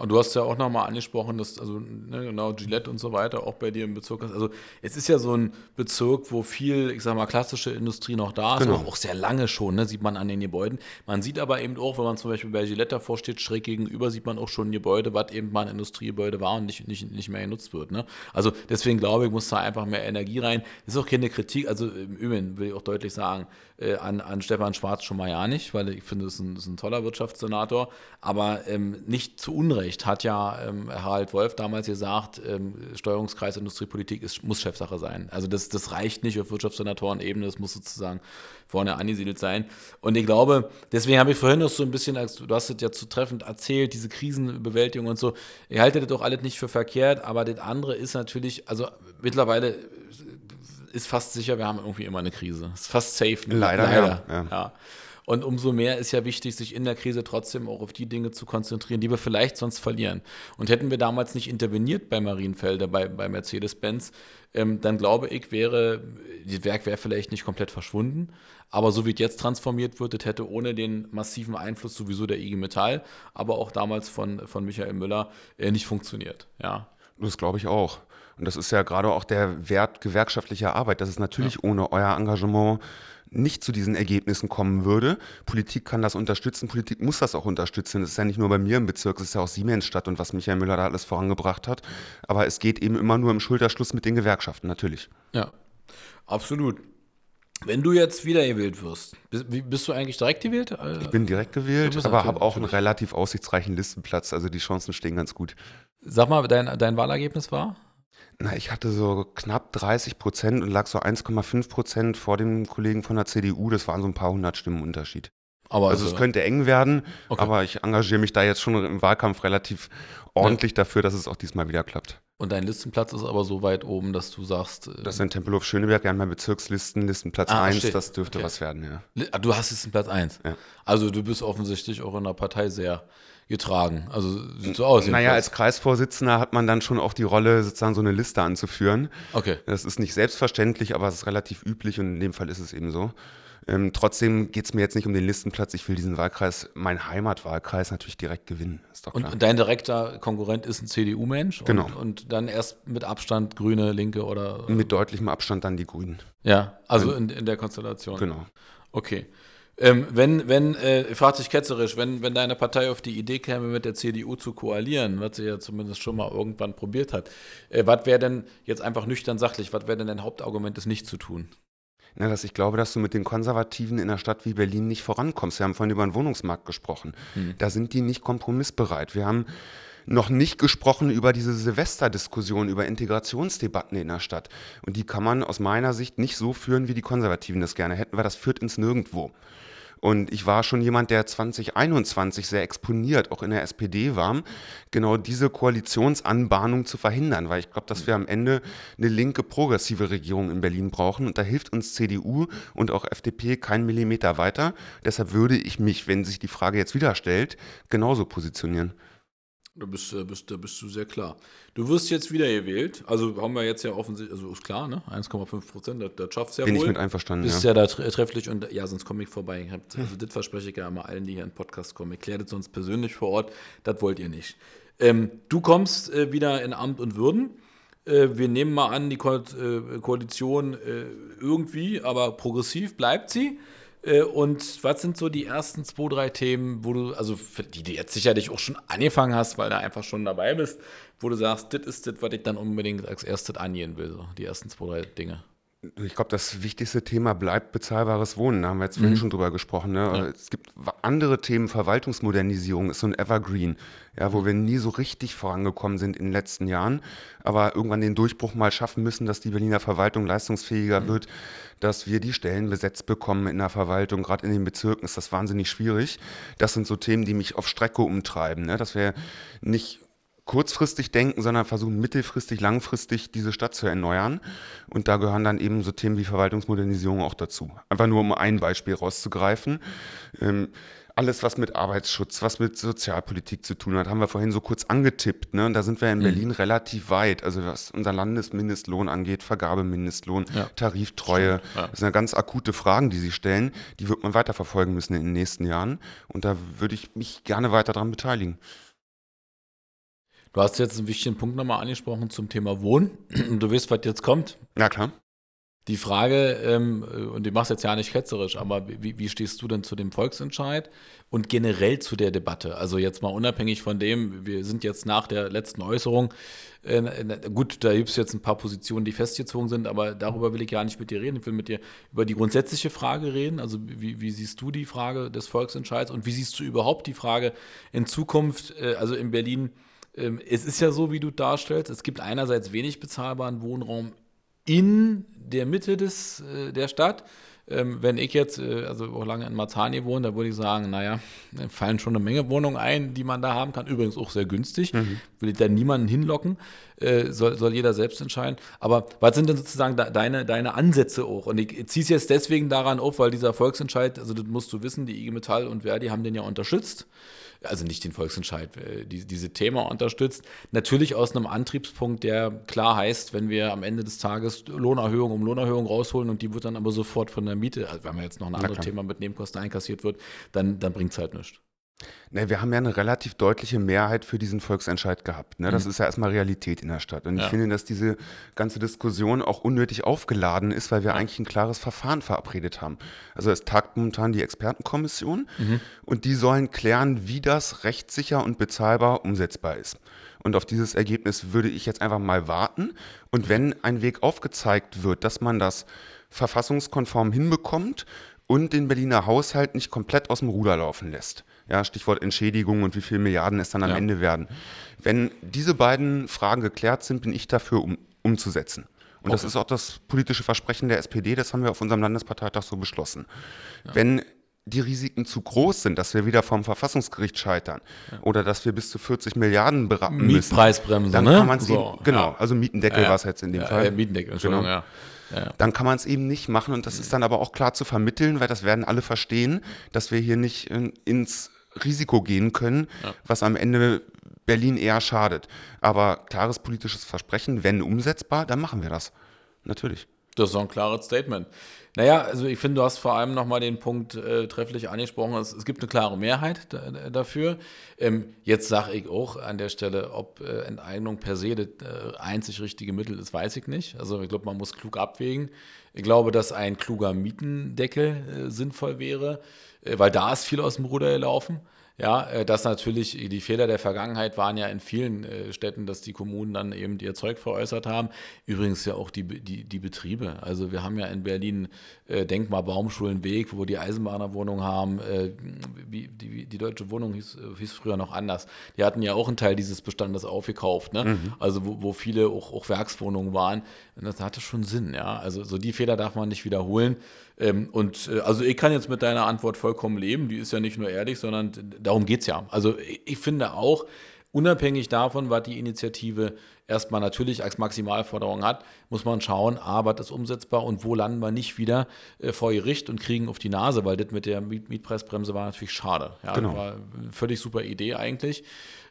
Und du hast ja auch nochmal angesprochen, dass, also ne, genau, Gillette und so weiter auch bei dir im Bezirk ist. Also es ist ja so ein Bezirk, wo viel, ich sag mal, klassische Industrie noch da ist, genau. auch sehr lange schon, ne, sieht man an den Gebäuden. Man sieht aber eben auch, wenn man zum Beispiel bei Gillette davor steht, schräg gegenüber, sieht man auch schon ein Gebäude, was eben mal ein Industriegebäude war und nicht, nicht, nicht mehr genutzt wird. Ne? Also deswegen glaube ich, muss da einfach mehr Energie rein. Das ist auch keine Kritik, also im Übrigen will ich auch deutlich sagen, äh, an, an Stefan Schwarz schon mal ja nicht, weil ich finde, das ist ein, das ist ein toller Wirtschaftssenator, aber ähm, nicht zu Unrecht hat ja ähm, Harald Wolf damals gesagt, ähm, Steuerungskreis Industriepolitik ist, muss Chefsache sein. Also das, das reicht nicht auf Wirtschaftssenatorenebene, das muss sozusagen vorne angesiedelt sein. Und ich glaube, deswegen habe ich vorhin noch so ein bisschen, als du hast es ja zu treffend erzählt, diese Krisenbewältigung und so, ich halte das doch alles nicht für verkehrt, aber das andere ist natürlich, also mittlerweile ist fast sicher, wir haben irgendwie immer eine Krise. Ist fast safe. Leider, Leider. Ja. ja. Und umso mehr ist ja wichtig, sich in der Krise trotzdem auch auf die Dinge zu konzentrieren, die wir vielleicht sonst verlieren. Und hätten wir damals nicht interveniert bei Marienfelder, bei, bei Mercedes-Benz, ähm, dann glaube ich, wäre, das Werk wäre vielleicht nicht komplett verschwunden. Aber so wie es jetzt transformiert wird, das hätte ohne den massiven Einfluss sowieso der IG Metall, aber auch damals von, von Michael Müller, äh, nicht funktioniert. Ja. Das glaube ich auch. Und das ist ja gerade auch der Wert gewerkschaftlicher Arbeit, dass es natürlich ja. ohne euer Engagement nicht zu diesen Ergebnissen kommen würde. Politik kann das unterstützen, Politik muss das auch unterstützen. Das ist ja nicht nur bei mir im Bezirk, es ist ja auch Siemensstadt und was Michael Müller da alles vorangebracht hat. Aber es geht eben immer nur im Schulterschluss mit den Gewerkschaften, natürlich. Ja, absolut. Wenn du jetzt wiedergewählt wirst, bist, bist, du eigentlich direkt gewählt? Ich bin direkt gewählt, aber habe auch einen relativ aussichtsreichen Listenplatz, also die Chancen stehen ganz gut. Sag mal, dein, dein Wahlergebnis war? Na, ich hatte so knapp 30 Prozent und lag so 1,5 Prozent vor dem Kollegen von der CDU. Das waren so ein paar hundert Stimmen Unterschied. Aber also, also es könnte eng werden, okay. aber ich engagiere mich da jetzt schon im Wahlkampf relativ ordentlich ja. dafür, dass es auch diesmal wieder klappt. Und dein Listenplatz ist aber so weit oben, dass du sagst. Äh das ist in Tempelhof Schöneberg, ja, mein Bezirkslisten, Listenplatz ah, 1, das dürfte okay. was werden, ja. Ah, du hast Listenplatz 1. Ja. Also du bist offensichtlich auch in der Partei sehr getragen. Also sieht so aus. Naja, als Kreisvorsitzender hat man dann schon auch die Rolle, sozusagen so eine Liste anzuführen. Okay. Das ist nicht selbstverständlich, aber es ist relativ üblich und in dem Fall ist es eben so. Ähm, trotzdem geht es mir jetzt nicht um den Listenplatz. Ich will diesen Wahlkreis, mein Heimatwahlkreis, natürlich direkt gewinnen. Und dein direkter Konkurrent ist ein CDU-Mensch? Genau. Und, und, dann erst mit Abstand Grüne, Linke oder? Mit deutlichem Abstand dann die Grünen. Ja, also in, in der Konstellation. Genau. Okay. Ähm, wenn, wenn, äh, fragt sich ketzerisch, wenn, wenn deine Partei auf die Idee käme, mit der CDU zu koalieren, was sie ja zumindest schon mal irgendwann probiert hat, äh, was wäre denn jetzt einfach nüchtern sachlich, was wäre denn dein Hauptargument, das nicht zu tun? Na, dass ich glaube, dass du mit den Konservativen in einer Stadt wie Berlin nicht vorankommst. Wir haben vorhin über den Wohnungsmarkt gesprochen. Hm. Da sind die nicht kompromissbereit. Wir haben noch nicht gesprochen über diese Silvesterdiskussion, über Integrationsdebatten in der Stadt. Und die kann man aus meiner Sicht nicht so führen, wie die Konservativen das gerne hätten, weil das führt ins Nirgendwo. Und ich war schon jemand, der 2021 sehr exponiert, auch in der SPD war, genau diese Koalitionsanbahnung zu verhindern, weil ich glaube, dass wir am Ende eine linke progressive Regierung in Berlin brauchen und da hilft uns CDU und auch FDP keinen Millimeter weiter. Deshalb würde ich mich, wenn sich die Frage jetzt wieder stellt, genauso positionieren. Da bist, bist, da bist du sehr klar. Du wirst jetzt wieder gewählt. Also haben wir jetzt ja offensichtlich, also ist klar, ne? 1,5 Prozent, das, das schafft es ja Bin wohl. Bin ich mit einverstanden, Bist ja, ja da trefflich und ja, sonst komme ich vorbei. Also das verspreche ich ja immer allen, die hier in den Podcast kommen. Erklärt es sonst persönlich vor Ort, das wollt ihr nicht. Ähm, du kommst äh, wieder in Amt und Würden. Äh, wir nehmen mal an, die Ko äh, Koalition äh, irgendwie, aber progressiv bleibt sie. Äh, und was sind so die ersten zwei, drei Themen, wo du, also für die du jetzt sicherlich auch schon angefangen hast, weil du einfach schon dabei bist, wo du sagst, das ist das, was ich dann unbedingt als erstes angehen will, so die ersten zwei, drei Dinge? Ich glaube, das wichtigste Thema bleibt bezahlbares Wohnen. Da haben wir jetzt vorhin mhm. schon drüber gesprochen. Ne? Ja. Es gibt andere Themen, Verwaltungsmodernisierung ist so ein Evergreen, ja, wo wir nie so richtig vorangekommen sind in den letzten Jahren, aber irgendwann den Durchbruch mal schaffen müssen, dass die Berliner Verwaltung leistungsfähiger mhm. wird, dass wir die Stellen besetzt bekommen in der Verwaltung. Gerade in den Bezirken ist das wahnsinnig schwierig. Das sind so Themen, die mich auf Strecke umtreiben, ne? dass wir nicht kurzfristig denken, sondern versuchen mittelfristig, langfristig diese Stadt zu erneuern. Und da gehören dann eben so Themen wie Verwaltungsmodernisierung auch dazu. Einfach nur um ein Beispiel rauszugreifen. Ähm, alles, was mit Arbeitsschutz, was mit Sozialpolitik zu tun hat, haben wir vorhin so kurz angetippt. Ne? Und da sind wir in mhm. Berlin relativ weit. Also was unser Landesmindestlohn angeht, Vergabemindestlohn, ja. Tariftreue. Ja. Das sind ja ganz akute Fragen, die Sie stellen. Die wird man weiterverfolgen müssen in den nächsten Jahren. Und da würde ich mich gerne weiter daran beteiligen. Du hast jetzt einen wichtigen Punkt nochmal angesprochen zum Thema Wohnen. Du weißt, was jetzt kommt. Ja, klar. Die Frage, ähm, und die machst jetzt ja nicht ketzerisch, aber wie, wie stehst du denn zu dem Volksentscheid und generell zu der Debatte? Also jetzt mal unabhängig von dem, wir sind jetzt nach der letzten Äußerung, äh, gut, da gibt es jetzt ein paar Positionen, die festgezogen sind, aber darüber will ich gar nicht mit dir reden. Ich will mit dir über die grundsätzliche Frage reden. Also wie, wie siehst du die Frage des Volksentscheids und wie siehst du überhaupt die Frage in Zukunft, äh, also in Berlin, es ist ja so, wie du darstellst, es gibt einerseits wenig bezahlbaren Wohnraum in der Mitte des, äh, der Stadt. Ähm, wenn ich jetzt, äh, also auch lange in Marzahn wohne, da würde ich sagen, naja, fallen schon eine Menge Wohnungen ein, die man da haben kann. Übrigens auch sehr günstig. Mhm. Will ich da niemanden hinlocken. Äh, soll, soll jeder selbst entscheiden. Aber was sind denn sozusagen da, deine, deine Ansätze auch? Und ich ziehe es jetzt deswegen daran auf, weil dieser Volksentscheid, also das musst du wissen, die IG Metall und Verdi haben den ja unterstützt also nicht den Volksentscheid, äh, die, diese Thema unterstützt. Natürlich aus einem Antriebspunkt, der klar heißt, wenn wir am Ende des Tages Lohnerhöhung um Lohnerhöhung rausholen und die wird dann aber sofort von der Miete, also wenn man jetzt noch ein anderes Thema mit Nebenkosten einkassiert wird, dann, dann bringt es halt nichts. Ne, wir haben ja eine relativ deutliche Mehrheit für diesen Volksentscheid gehabt. Ne? Das mhm. ist ja erstmal Realität in der Stadt. Und ja. ich finde, dass diese ganze Diskussion auch unnötig aufgeladen ist, weil wir ja. eigentlich ein klares Verfahren verabredet haben. Also es tagt momentan die Expertenkommission mhm. und die sollen klären, wie das rechtssicher und bezahlbar umsetzbar ist. Und auf dieses Ergebnis würde ich jetzt einfach mal warten. Und wenn ein Weg aufgezeigt wird, dass man das verfassungskonform hinbekommt und den Berliner Haushalt nicht komplett aus dem Ruder laufen lässt, ja, Stichwort Entschädigung und wie viele Milliarden es dann am ja. Ende werden. Wenn diese beiden Fragen geklärt sind, bin ich dafür, um, umzusetzen. Und okay. das ist auch das politische Versprechen der SPD, das haben wir auf unserem Landesparteitag so beschlossen. Ja. Wenn die Risiken zu groß sind, dass wir wieder vom Verfassungsgericht scheitern ja. oder dass wir bis zu 40 Milliarden berappen müssen. Mietpreisbremse, dann ne? kann man es so, eben, genau, ja. also Mietendeckel ja, war es jetzt in dem Fall. Ja, Mietendeckel, Entschuldigung, genau. ja. Dann kann man es eben nicht machen und das ist dann aber auch klar zu vermitteln, weil das werden alle verstehen, dass wir hier nicht ins Risiko gehen können, ja. was am Ende Berlin eher schadet. Aber klares politisches Versprechen, wenn umsetzbar, dann machen wir das. Natürlich. Das ist auch ein klares Statement. Naja, also ich finde, du hast vor allem nochmal den Punkt äh, trefflich angesprochen. Es, es, gibt eine klare Mehrheit da, dafür. Ähm, jetzt sage ich auch an der Stelle, ob äh, Enteignung per se das äh, einzig richtige Mittel ist, weiß ich nicht. Also ich glaube, man muss klug abwägen. Ich glaube, dass ein kluger Mietendeckel äh, sinnvoll wäre. Äh, weil da ist viel aus dem Ruder gelaufen. Ja, äh, das natürlich, die Fehler der Vergangenheit waren ja in vielen äh, Städten, dass die Kommunen dann eben ihr Zeug veräußert haben. Übrigens ja auch die, die, die Betriebe. Also wir haben ja in Berlin äh, Denkmal Baumschulenweg, wo wir die Eisenbahnerwohnung haben. Äh, wie, die, die Deutsche Wohnung hieß, hieß, früher noch anders. Die hatten ja auch einen Teil dieses Bestandes aufgekauft. Ne? Mhm. Also wo, wo viele auch, auch Werkswohnungen waren. Und das hatte schon Sinn. Ja, also so die Fehler darf man nicht wiederholen. Ähm, und äh, also ich kann jetzt mit deiner Antwort vollkommen leben. Die ist ja nicht nur ehrlich, sondern darum geht es ja. Also ich, ich finde auch, unabhängig davon, was die Initiative erstmal natürlich als Maximalforderung hat, muss man schauen, A, was ist umsetzbar und wo landen wir nicht wieder äh, vor Gericht und kriegen auf die Nase, weil das mit der Miet Mietpreisbremse war natürlich schade. Ja, genau. War eine völlig super Idee eigentlich.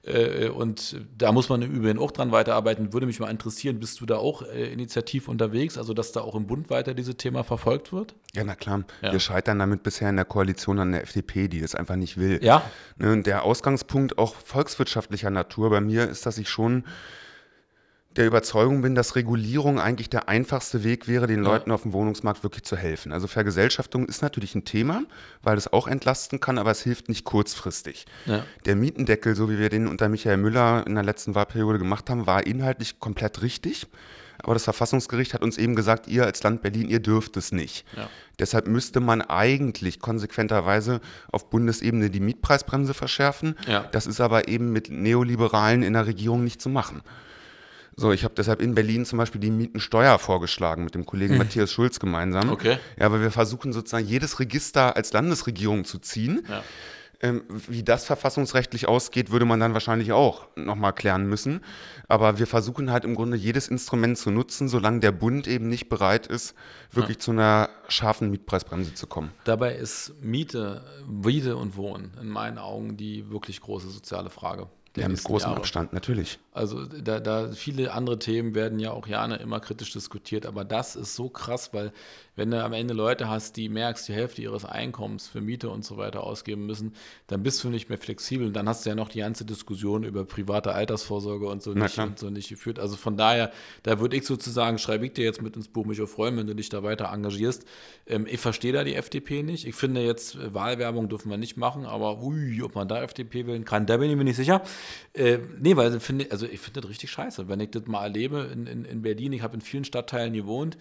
Äh, und da muss man im Übrigen auch dran weiterarbeiten. Würde mich mal interessieren, bist du da auch äh, initiativ unterwegs, also dass da auch im Bund weiter dieses Thema verfolgt wird? Ja, na klar. Ja. Wir scheitern damit bisher in der Koalition an der FDP, die das einfach nicht will. Ja. Ne, der Ausgangspunkt auch volkswirtschaftlicher Natur bei mir ist, dass ich schon der Überzeugung bin, dass Regulierung eigentlich der einfachste Weg wäre, den. Leuten auf dem Wohnungsmarkt wirklich zu helfen. Also Vergesellschaftung ist natürlich ein Thema, weil es auch entlasten kann, aber es hilft nicht kurzfristig. Ja. Der Mietendeckel, so wie wir den unter Michael Müller in der letzten Wahlperiode gemacht haben, war inhaltlich komplett richtig. Aber das Verfassungsgericht hat uns eben gesagt, ihr als Land Berlin, ihr dürft es nicht. Ja. Deshalb müsste man eigentlich konsequenterweise auf Bundesebene die Mietpreisbremse verschärfen. Ja. Das ist aber eben mit Neoliberalen in der Regierung nicht zu machen. So, ich habe deshalb in Berlin zum Beispiel die Mietensteuer vorgeschlagen mit dem Kollegen mhm. Matthias Schulz gemeinsam. Okay. Ja, weil wir versuchen sozusagen jedes Register als Landesregierung zu ziehen. Ja. Ähm, wie das verfassungsrechtlich ausgeht, würde man dann wahrscheinlich auch nochmal klären müssen. Aber wir versuchen halt im Grunde jedes Instrument zu nutzen, solange der Bund eben nicht bereit ist, wirklich ja. zu einer scharfen Mietpreisbremse zu kommen. Dabei ist Miete, Miete und Wohnen in meinen Augen die wirklich große soziale Frage. Ja, mit großem Jahre. Abstand, natürlich. Also da, da viele andere Themen werden ja auch gerne immer kritisch diskutiert, aber das ist so krass, weil wenn du am Ende Leute hast, die merkst, die Hälfte ihres Einkommens für Miete und so weiter ausgeben müssen, dann bist du nicht mehr flexibel. Und dann hast du ja noch die ganze Diskussion über private Altersvorsorge und so, nicht, und so nicht geführt. Also von daher, da würde ich sozusagen, schreibe ich dir jetzt mit ins Buch, mich auch freuen, wenn du dich da weiter engagierst. Ähm, ich verstehe da die FDP nicht. Ich finde jetzt, äh, Wahlwerbung dürfen wir nicht machen, aber ui, ob man da FDP wählen kann, da bin ich mir nicht sicher. Äh, nee, weil finde, also ich finde das richtig scheiße. Wenn ich das mal erlebe in, in, in Berlin, ich habe in vielen Stadtteilen gewohnt,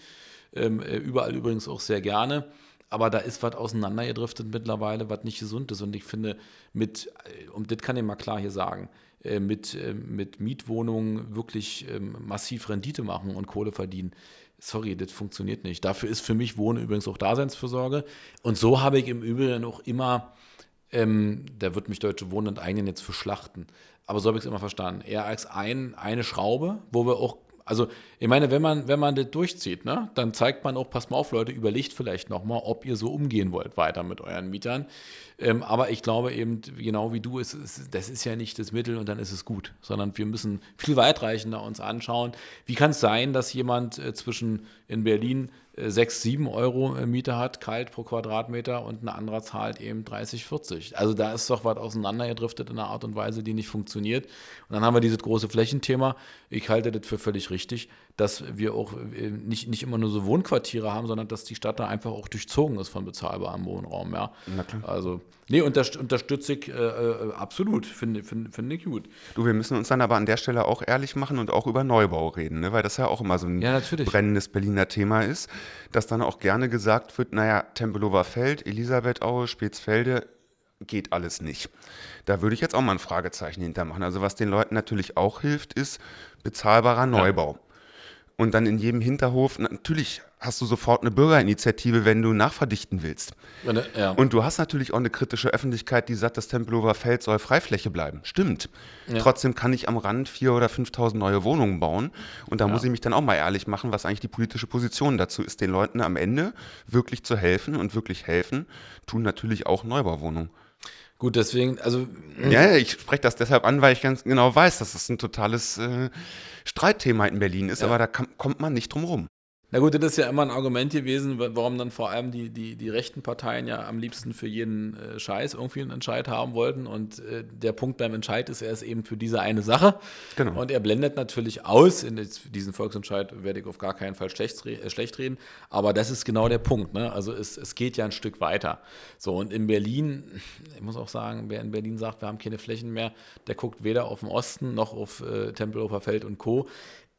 ähm, äh, überall übrigens auch sehr gerne. Aber da ist was auseinandergedriftet mittlerweile, was nicht gesund ist. Und ich finde, mit, äh, und das kann ich mal klar hier sagen, äh, mit, mit Mietwohnungen wirklich ähm, massiv Rendite machen und Kohle verdienen. Sorry, das funktioniert nicht. Dafür ist für mich Wohnen übrigens auch Daseinsfürsorge. Und so habe ich im Übrigen auch immer, ähm, da wird mich Deutsche Wohnen enteignen jetzt für Schlachten. Aber so habe ich es immer verstanden. Eher als ein, eine Schraube, wo wir auch also, ich meine, wenn man, wenn man das durchzieht, ne, dann zeigt man auch, pass mal auf, Leute, überlegt vielleicht nochmal, ob ihr so umgehen wollt weiter mit euren Mietern. Ähm, aber ich glaube eben, genau wie du, ist, ist, das ist ja nicht das Mittel und dann ist es gut, sondern wir müssen viel weitreichender uns anschauen. Wie kann es sein, dass jemand äh, zwischen in Berlin 6, 7 Euro Miete hat, kalt pro Quadratmeter und ein anderer zahlt eben 30, 40. Also da ist doch was auseinandergedriftet in einer Art und Weise, die nicht funktioniert. Und dann haben wir dieses große Flächenthema. Ich halte das für völlig richtig, dass wir auch äh, nicht, nicht immer nur so Wohnquartiere haben, sondern dass die Stadt da einfach auch durchzogen ist von bezahlbarem Wohnraum. Ja. Also, nee, unterstütze ich äh, äh, absolut, finde find, find ich gut. Du, wir müssen uns dann aber an der Stelle auch ehrlich machen und auch über Neubau reden, ne? weil das ja auch immer so ein ja, brennendes Berliner Thema ist dass dann auch gerne gesagt wird, naja, Tempelhofer Feld, Elisabethaue, Spitzfelde, geht alles nicht. Da würde ich jetzt auch mal ein Fragezeichen hintermachen. Also was den Leuten natürlich auch hilft, ist bezahlbarer Neubau. Ja. Und dann in jedem Hinterhof, natürlich hast du sofort eine Bürgerinitiative, wenn du nachverdichten willst. Ja. Und du hast natürlich auch eine kritische Öffentlichkeit, die sagt, das Tempelhofer Feld soll Freifläche bleiben. Stimmt. Ja. Trotzdem kann ich am Rand 4.000 oder 5.000 neue Wohnungen bauen. Und da ja. muss ich mich dann auch mal ehrlich machen, was eigentlich die politische Position dazu ist, den Leuten am Ende wirklich zu helfen. Und wirklich helfen tun natürlich auch Neubauwohnungen. Gut, deswegen, also. Ja, ich spreche das deshalb an, weil ich ganz genau weiß, dass es das ein totales äh, Streitthema in Berlin ist, aber da kann, kommt man nicht drum rum. Na gut, das ist ja immer ein Argument gewesen, warum dann vor allem die, die, die rechten Parteien ja am liebsten für jeden äh, Scheiß irgendwie einen Entscheid haben wollten. Und äh, der Punkt beim Entscheid ist, er ist eben für diese eine Sache. Genau. Und er blendet natürlich aus, in diesen Volksentscheid werde ich auf gar keinen Fall schlecht, äh, schlecht reden, aber das ist genau der Punkt. Ne? Also es, es geht ja ein Stück weiter. So, und in Berlin, ich muss auch sagen, wer in Berlin sagt, wir haben keine Flächen mehr, der guckt weder auf den Osten noch auf Tempelhofer Feld und Co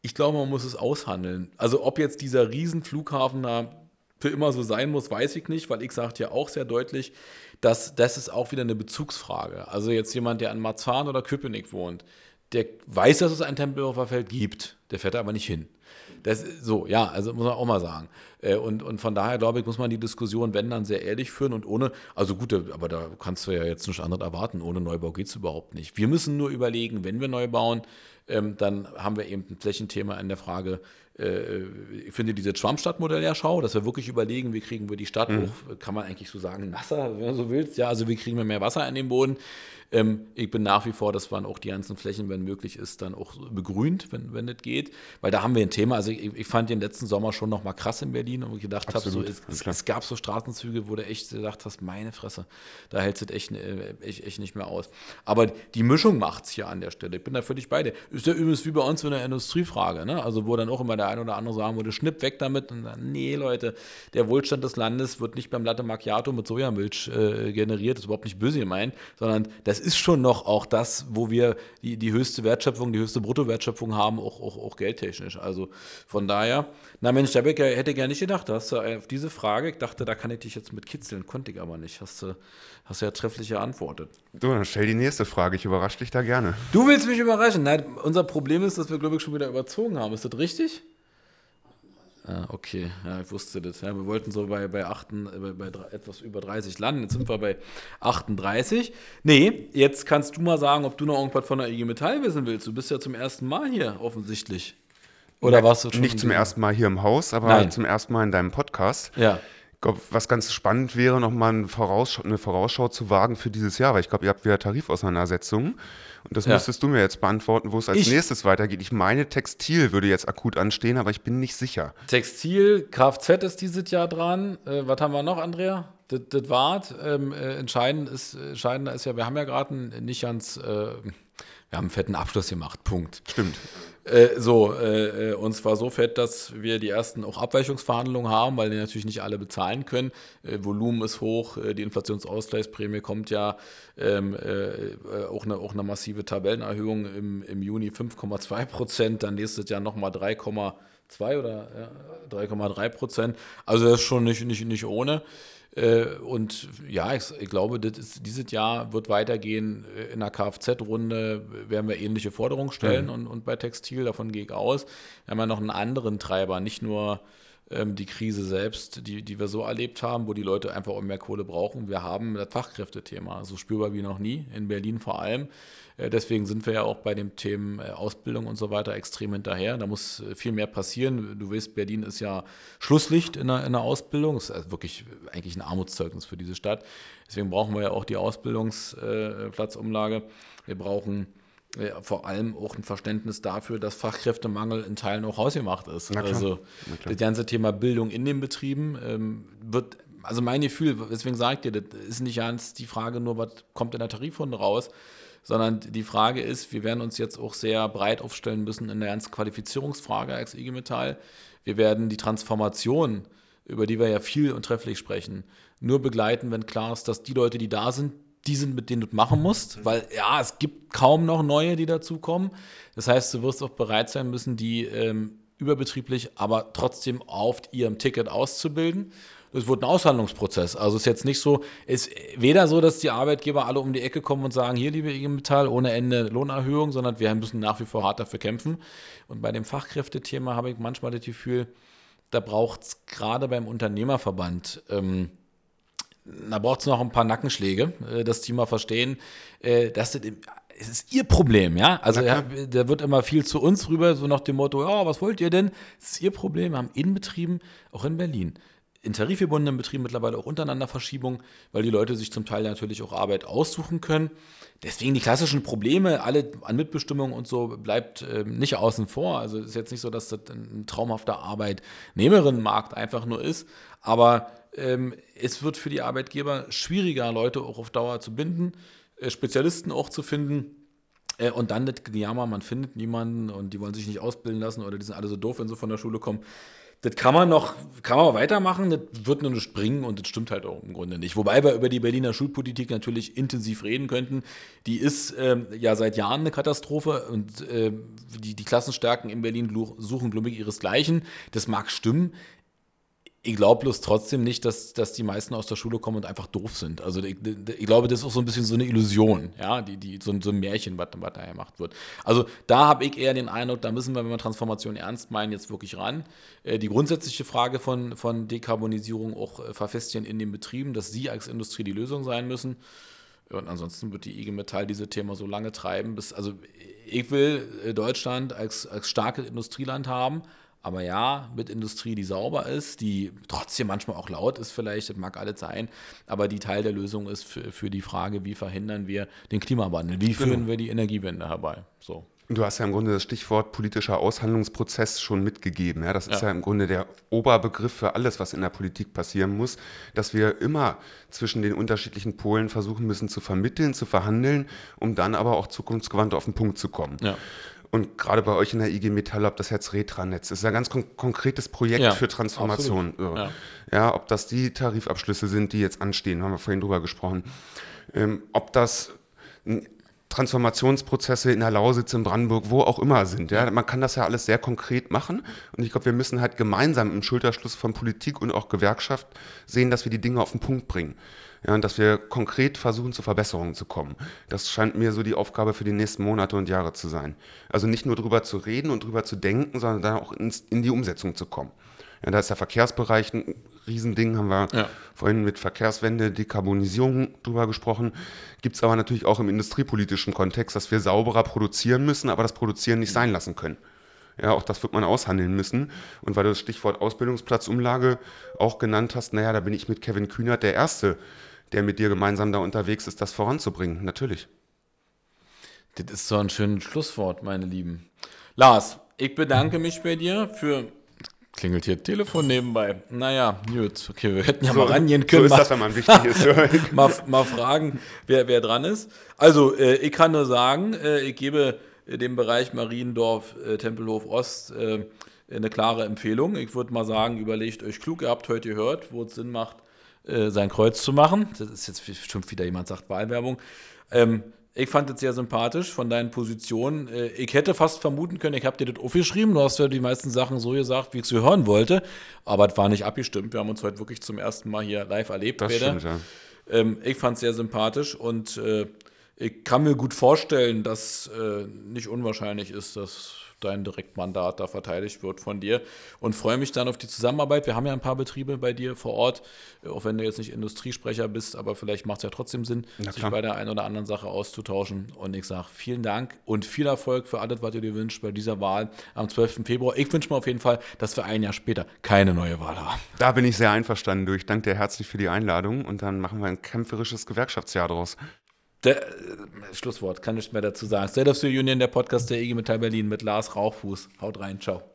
ich glaube, man muss es aushandeln. Also ob jetzt dieser Riesenflughafen da für immer so sein muss, weiß ich nicht, weil ich sagte ja auch sehr deutlich, dass das ist auch wieder eine Bezugsfrage. Also jetzt jemand, der an Marzahn oder Köpenick wohnt, der weiß, dass es ein Tempelhofer Feld gibt, der fährt aber nicht hin. Das so, ja, also muss man auch mal sagen. Äh, und, und von daher, glaube ich, muss man die Diskussion, wenn dann, sehr ehrlich führen und ohne, also gut, aber da kannst du ja jetzt nichts anderes erwarten. Ohne Neubau geht es überhaupt nicht. Wir müssen nur überlegen, wenn wir neu bauen, ähm, dann haben wir eben ein Flächenthema in der Frage, äh, ich finde diese Schwammstadtmodell ja schau, dass wir wirklich überlegen, wie kriegen wir die Stadt mhm. hoch, kann man eigentlich so sagen, nasser, wenn du so willst, ja, also wie kriegen wir mehr Wasser in den Boden. Ähm, ich bin nach wie vor, dass man auch die ganzen Flächen, wenn möglich ist, dann auch begrünt, wenn, wenn das geht. Weil da haben wir ein Thema. Also ich, ich fand den letzten Sommer schon noch mal krass in Berlin und ich gedacht habe, so, es, es, gab so Straßenzüge, wo du echt gedacht hast, meine Fresse, da hält es echt, äh, echt, echt nicht mehr aus. Aber die Mischung macht es hier an der Stelle. Ich bin da völlig bei dir. Ist ja übrigens wie bei uns so eine Industriefrage, ne? Also wo dann auch immer der ein oder andere sagen würde, schnipp weg damit. Und dann, nee, Leute, der Wohlstand des Landes wird nicht beim Latte Macchiato mit Sojamilch äh, generiert. Das ist überhaupt nicht böse gemeint, sondern das ist schon noch auch das, wo wir die, die höchste Wertschöpfung, die höchste Bruttowertschöpfung haben, auch, auch, auch geldtechnisch. Also von daher, na Mensch, da hätte ich ja nicht gedacht, hast du auf diese Frage, ich dachte, da kann ich dich jetzt mit kitzeln, konnte ich aber nicht. Hast du hast ja trefflich geantwortet. Du, dann stell die nächste Frage, ich überrasche dich da gerne. Du willst mich überraschen? Nein, unser Problem ist, dass wir, glaube ich, schon wieder überzogen haben. Ist das richtig? Ja, okay, ja, ich wusste das. Ja, wir wollten so bei, bei, 8, bei, bei etwas über 30 landen. Jetzt sind wir bei 38. Nee, jetzt kannst du mal sagen, ob du noch irgendwas von der IG Metall wissen willst. Du bist ja zum ersten Mal hier, offensichtlich. Oder warst du schon? Nicht zum ersten Mal hier im Haus, aber Nein. zum ersten Mal in deinem Podcast. Ja. Glaube, was ganz spannend wäre, nochmal eine Vorausschau, eine Vorausschau zu wagen für dieses Jahr, weil ich glaube, ihr habt wieder Tarifauseinandersetzungen. Und das ja. müsstest du mir jetzt beantworten, wo es als ich, nächstes weitergeht. Ich meine, Textil würde jetzt akut anstehen, aber ich bin nicht sicher. Textil, Kfz ist dieses Jahr dran. Äh, was haben wir noch, Andrea? Das, das war's. Ähm, äh, entscheidend ist, entscheidender ist ja, wir haben ja gerade nicht ganz, äh, wir haben einen fetten Abschluss gemacht. Punkt. Stimmt. Äh, so, äh, äh, und zwar so fett, dass wir die ersten auch Abweichungsverhandlungen haben, weil die natürlich nicht alle bezahlen können. Äh, Volumen ist hoch, äh, die Inflationsausgleichsprämie kommt ja ähm, äh, auch, eine, auch eine massive Tabellenerhöhung im, im Juni 5,2 Prozent, dann nächstes Jahr nochmal 3,2 oder ja, 3,3 Prozent. Also das ist schon nicht, nicht, nicht ohne. Äh, und ja, ich, ich glaube, ist, dieses Jahr wird weitergehen. Äh, in der Kfz-Runde werden wir ähnliche Forderungen stellen mhm. und, und bei Textil, davon gehe ich aus. Wir haben ja noch einen anderen Treiber, nicht nur ähm, die Krise selbst, die, die wir so erlebt haben, wo die Leute einfach auch mehr Kohle brauchen. Wir haben das Fachkräftethema, so spürbar wie noch nie, in Berlin vor allem. Äh, deswegen sind wir ja auch bei den Themen äh, Ausbildung und so weiter extrem hinterher. Da muss äh, viel mehr passieren. Du weißt, Berlin ist ja Schlusslicht in der, in der Ausbildung. Das ist also wirklich eigentlich ein Armutszeugnis für diese Stadt. Deswegen brauchen wir ja auch die Ausbildungsplatzumlage. Wir brauchen vor allem auch ein Verständnis dafür, dass Fachkräftemangel in Teilen auch hausgemacht ist. Also das ganze Thema Bildung in den Betrieben ähm, wird, also mein Gefühl, deswegen sagt ihr, das ist nicht ganz die Frage nur, was kommt in der Tarifrunde raus, sondern die Frage ist, wir werden uns jetzt auch sehr breit aufstellen müssen in der ganzen Qualifizierungsfrage als IG Metall. Wir werden die Transformation, über die wir ja viel und trefflich sprechen, nur begleiten, wenn klar ist, dass die Leute, die da sind, die sind, mit denen du machen musst, weil ja, es gibt kaum noch neue, die dazukommen. Das heißt, du wirst auch bereit sein müssen, die ähm, überbetrieblich, aber trotzdem auf ihrem Ticket auszubilden es wird ein Aushandlungsprozess. Also es ist jetzt nicht so, ist weder so, dass die Arbeitgeber alle um die Ecke kommen und sagen, hier, liebe IG Metall, ohne Ende Lohnerhöhung, sondern wir müssen nach wie vor hart dafür kämpfen. Und bei dem Fachkräftethema habe ich manchmal das Gefühl, da braucht es gerade beim Unternehmerverband, ähm, da braucht es noch ein paar Nackenschläge, äh, dass die mal verstehen, äh, dass das es ist ihr Problem, ja. Also ja, da wird immer viel zu uns rüber, so nach dem Motto, ja, was wollt ihr denn? Es ist ihr Problem, wir haben Innenbetrieben, auch in Berlin, in tarifgebundenen Betrieben mittlerweile auch untereinander Verschiebung, weil die Leute sich zum Teil natürlich auch Arbeit aussuchen können. Deswegen die klassischen Probleme, alle an Mitbestimmung und so, bleibt äh, nicht außen vor. Also es ist jetzt nicht so, dass das ein traumhafter Arbeitnehmerinnenmarkt einfach nur ist, aber ähm, es wird für die Arbeitgeber schwieriger, Leute auch auf Dauer zu binden, äh, Spezialisten auch zu finden. Äh, und dann das Gejammer, man findet niemanden und die wollen sich nicht ausbilden lassen oder die sind alle so doof, wenn sie von der Schule kommen das kann man noch, kann man weitermachen, das wird nur nicht bringen und das stimmt halt auch im Grunde nicht. Wobei wir über die Berliner Schulpolitik natürlich intensiv reden könnten. Die ist ähm, ja seit Jahren eine Katastrophe und äh, die, die Klassenstärken in Berlin suchen, glaube ich, ihresgleichen. Das mag stimmen ich glaube bloß trotzdem nicht, dass, dass die meisten aus der Schule kommen und einfach doof sind. Also ich, ich glaube, das ist auch so ein bisschen so eine Illusion, ja, die, die, so, so ein Märchen, was, was da gemacht wird. Also da habe ich eher den Eindruck, da müssen wir, wenn wir Transformation ernst meinen, jetzt wirklich ran. Äh, die grundsätzliche Frage von, von Dekarbonisierung auch äh, verfestigen in den Betrieben, dass sie als Industrie die Lösung sein müssen. Und ansonsten wird die IG Metall diese Thema so lange treiben, bis, also ich will äh, Deutschland als, als starkes Industrieland haben, aber ja, mit Industrie, die sauber ist, die trotzdem manchmal auch laut ist, vielleicht, das mag alles sein, aber die Teil der Lösung ist für, für die Frage, wie verhindern wir den Klimawandel, wie führen genau. wir die Energiewende herbei. So. Du hast ja im Grunde das Stichwort politischer Aushandlungsprozess schon mitgegeben. Ja, das ist ja. ja. im Grunde der Oberbegriff für alles, was in der Politik passieren muss, dass wir immer zwischen den unterschiedlichen Polen versuchen müssen zu vermitteln, zu verhandeln, um dann aber auch zukunftsgewandt auf den Punkt zu kommen. Ja. Und gerade bei euch in der IG Metall, ob das jetzt Retranetz ist, ein ganz kon konkretes Projekt ja, für Transformation. So. Ja. ja. ob das die Tarifabschlüsse sind, die jetzt anstehen, haben wir vorhin drüber gesprochen. Ähm, ob das Transformationsprozesse in der Lausitz, in Brandenburg, wo auch immer sind. Ja? Man kann das ja alles sehr konkret machen. Und ich glaube, wir müssen halt gemeinsam im Schulterschluss von Politik und auch Gewerkschaft sehen, dass wir die Dinge auf den Punkt bringen ja, und dass wir konkret versuchen, zu Verbesserungen zu kommen. Das scheint mir so die Aufgabe für die nächsten Monate und Jahre zu sein. Also nicht nur drüber zu reden und drüber zu denken, sondern dann auch ins, in die Umsetzung zu kommen. Ja, da ist der Verkehrsbereich ein Riesending, haben wir ja. vorhin mit Verkehrswende, Dekarbonisierung drüber gesprochen. Gibt es aber natürlich auch im industriepolitischen Kontext, dass wir sauberer produzieren müssen, aber das Produzieren nicht sein lassen können. Ja, auch das wird man aushandeln müssen. Und weil du das Stichwort Ausbildungsplatzumlage auch genannt hast, naja, da bin ich mit Kevin Kühnert der Erste, der mit dir gemeinsam da unterwegs ist, das voranzubringen. Natürlich. Das ist so ein schönes Schlusswort, meine Lieben. Lars, ich bedanke mich bei dir für Klingelt hier Telefon nebenbei. Naja, gut. Okay, wir hätten ja so, mal rangehen können. So ist das, wenn man wichtig ist. mal, mal fragen, wer, wer dran ist. Also, äh, ich kann nur sagen, äh, ich gebe dem Bereich Mariendorf, äh, Tempelhof Ost äh, eine klare Empfehlung. Ich würde mal sagen, überlegt euch klug, ihr habt heute gehört, wo es Sinn macht, äh, sein Kreuz zu machen. Das ist jetzt bestimmt wieder jemand sagt Wahlwerbung. Ähm, ich fand es sehr sympathisch von deinen Positionen. Äh, ich hätte fast vermuten können, ich habe dir das aufgeschrieben. Du hast ja die meisten Sachen so gesagt, wie ich sie hören wollte. Aber es war nicht abgestimmt. Wir haben uns heute wirklich zum ersten Mal hier live erlebt. Das stimmt, ja. Ähm, ich fand es sehr sympathisch und äh, ich kann mir gut vorstellen, dass äh, nicht unwahrscheinlich ist, dass dein Direktmandat da verteidigt wird von dir und freue mich dann auf die Zusammenarbeit. Wir haben ja ein paar Betriebe bei dir vor Ort, auch wenn du jetzt nicht Industriesprecher bist, aber vielleicht macht es ja trotzdem Sinn, sich bei der einen oder anderen Sache auszutauschen. Und ich sage vielen Dank und viel Erfolg für alles, was du dir wünschst bei dieser Wahl am 12. Februar. Ich wünsche mir auf jeden Fall, dass wir ein Jahr später keine neue Wahl haben. Da bin ich sehr einverstanden durch. Ich danke dir herzlich für die Einladung und dann machen wir ein kämpferisches Gewerkschaftsjahr draus. Der, äh, Schlusswort, kann nicht mehr dazu sagen. State of the Union, der Podcast der IG Metall Berlin mit Lars Rauchfuß. Haut rein, ciao.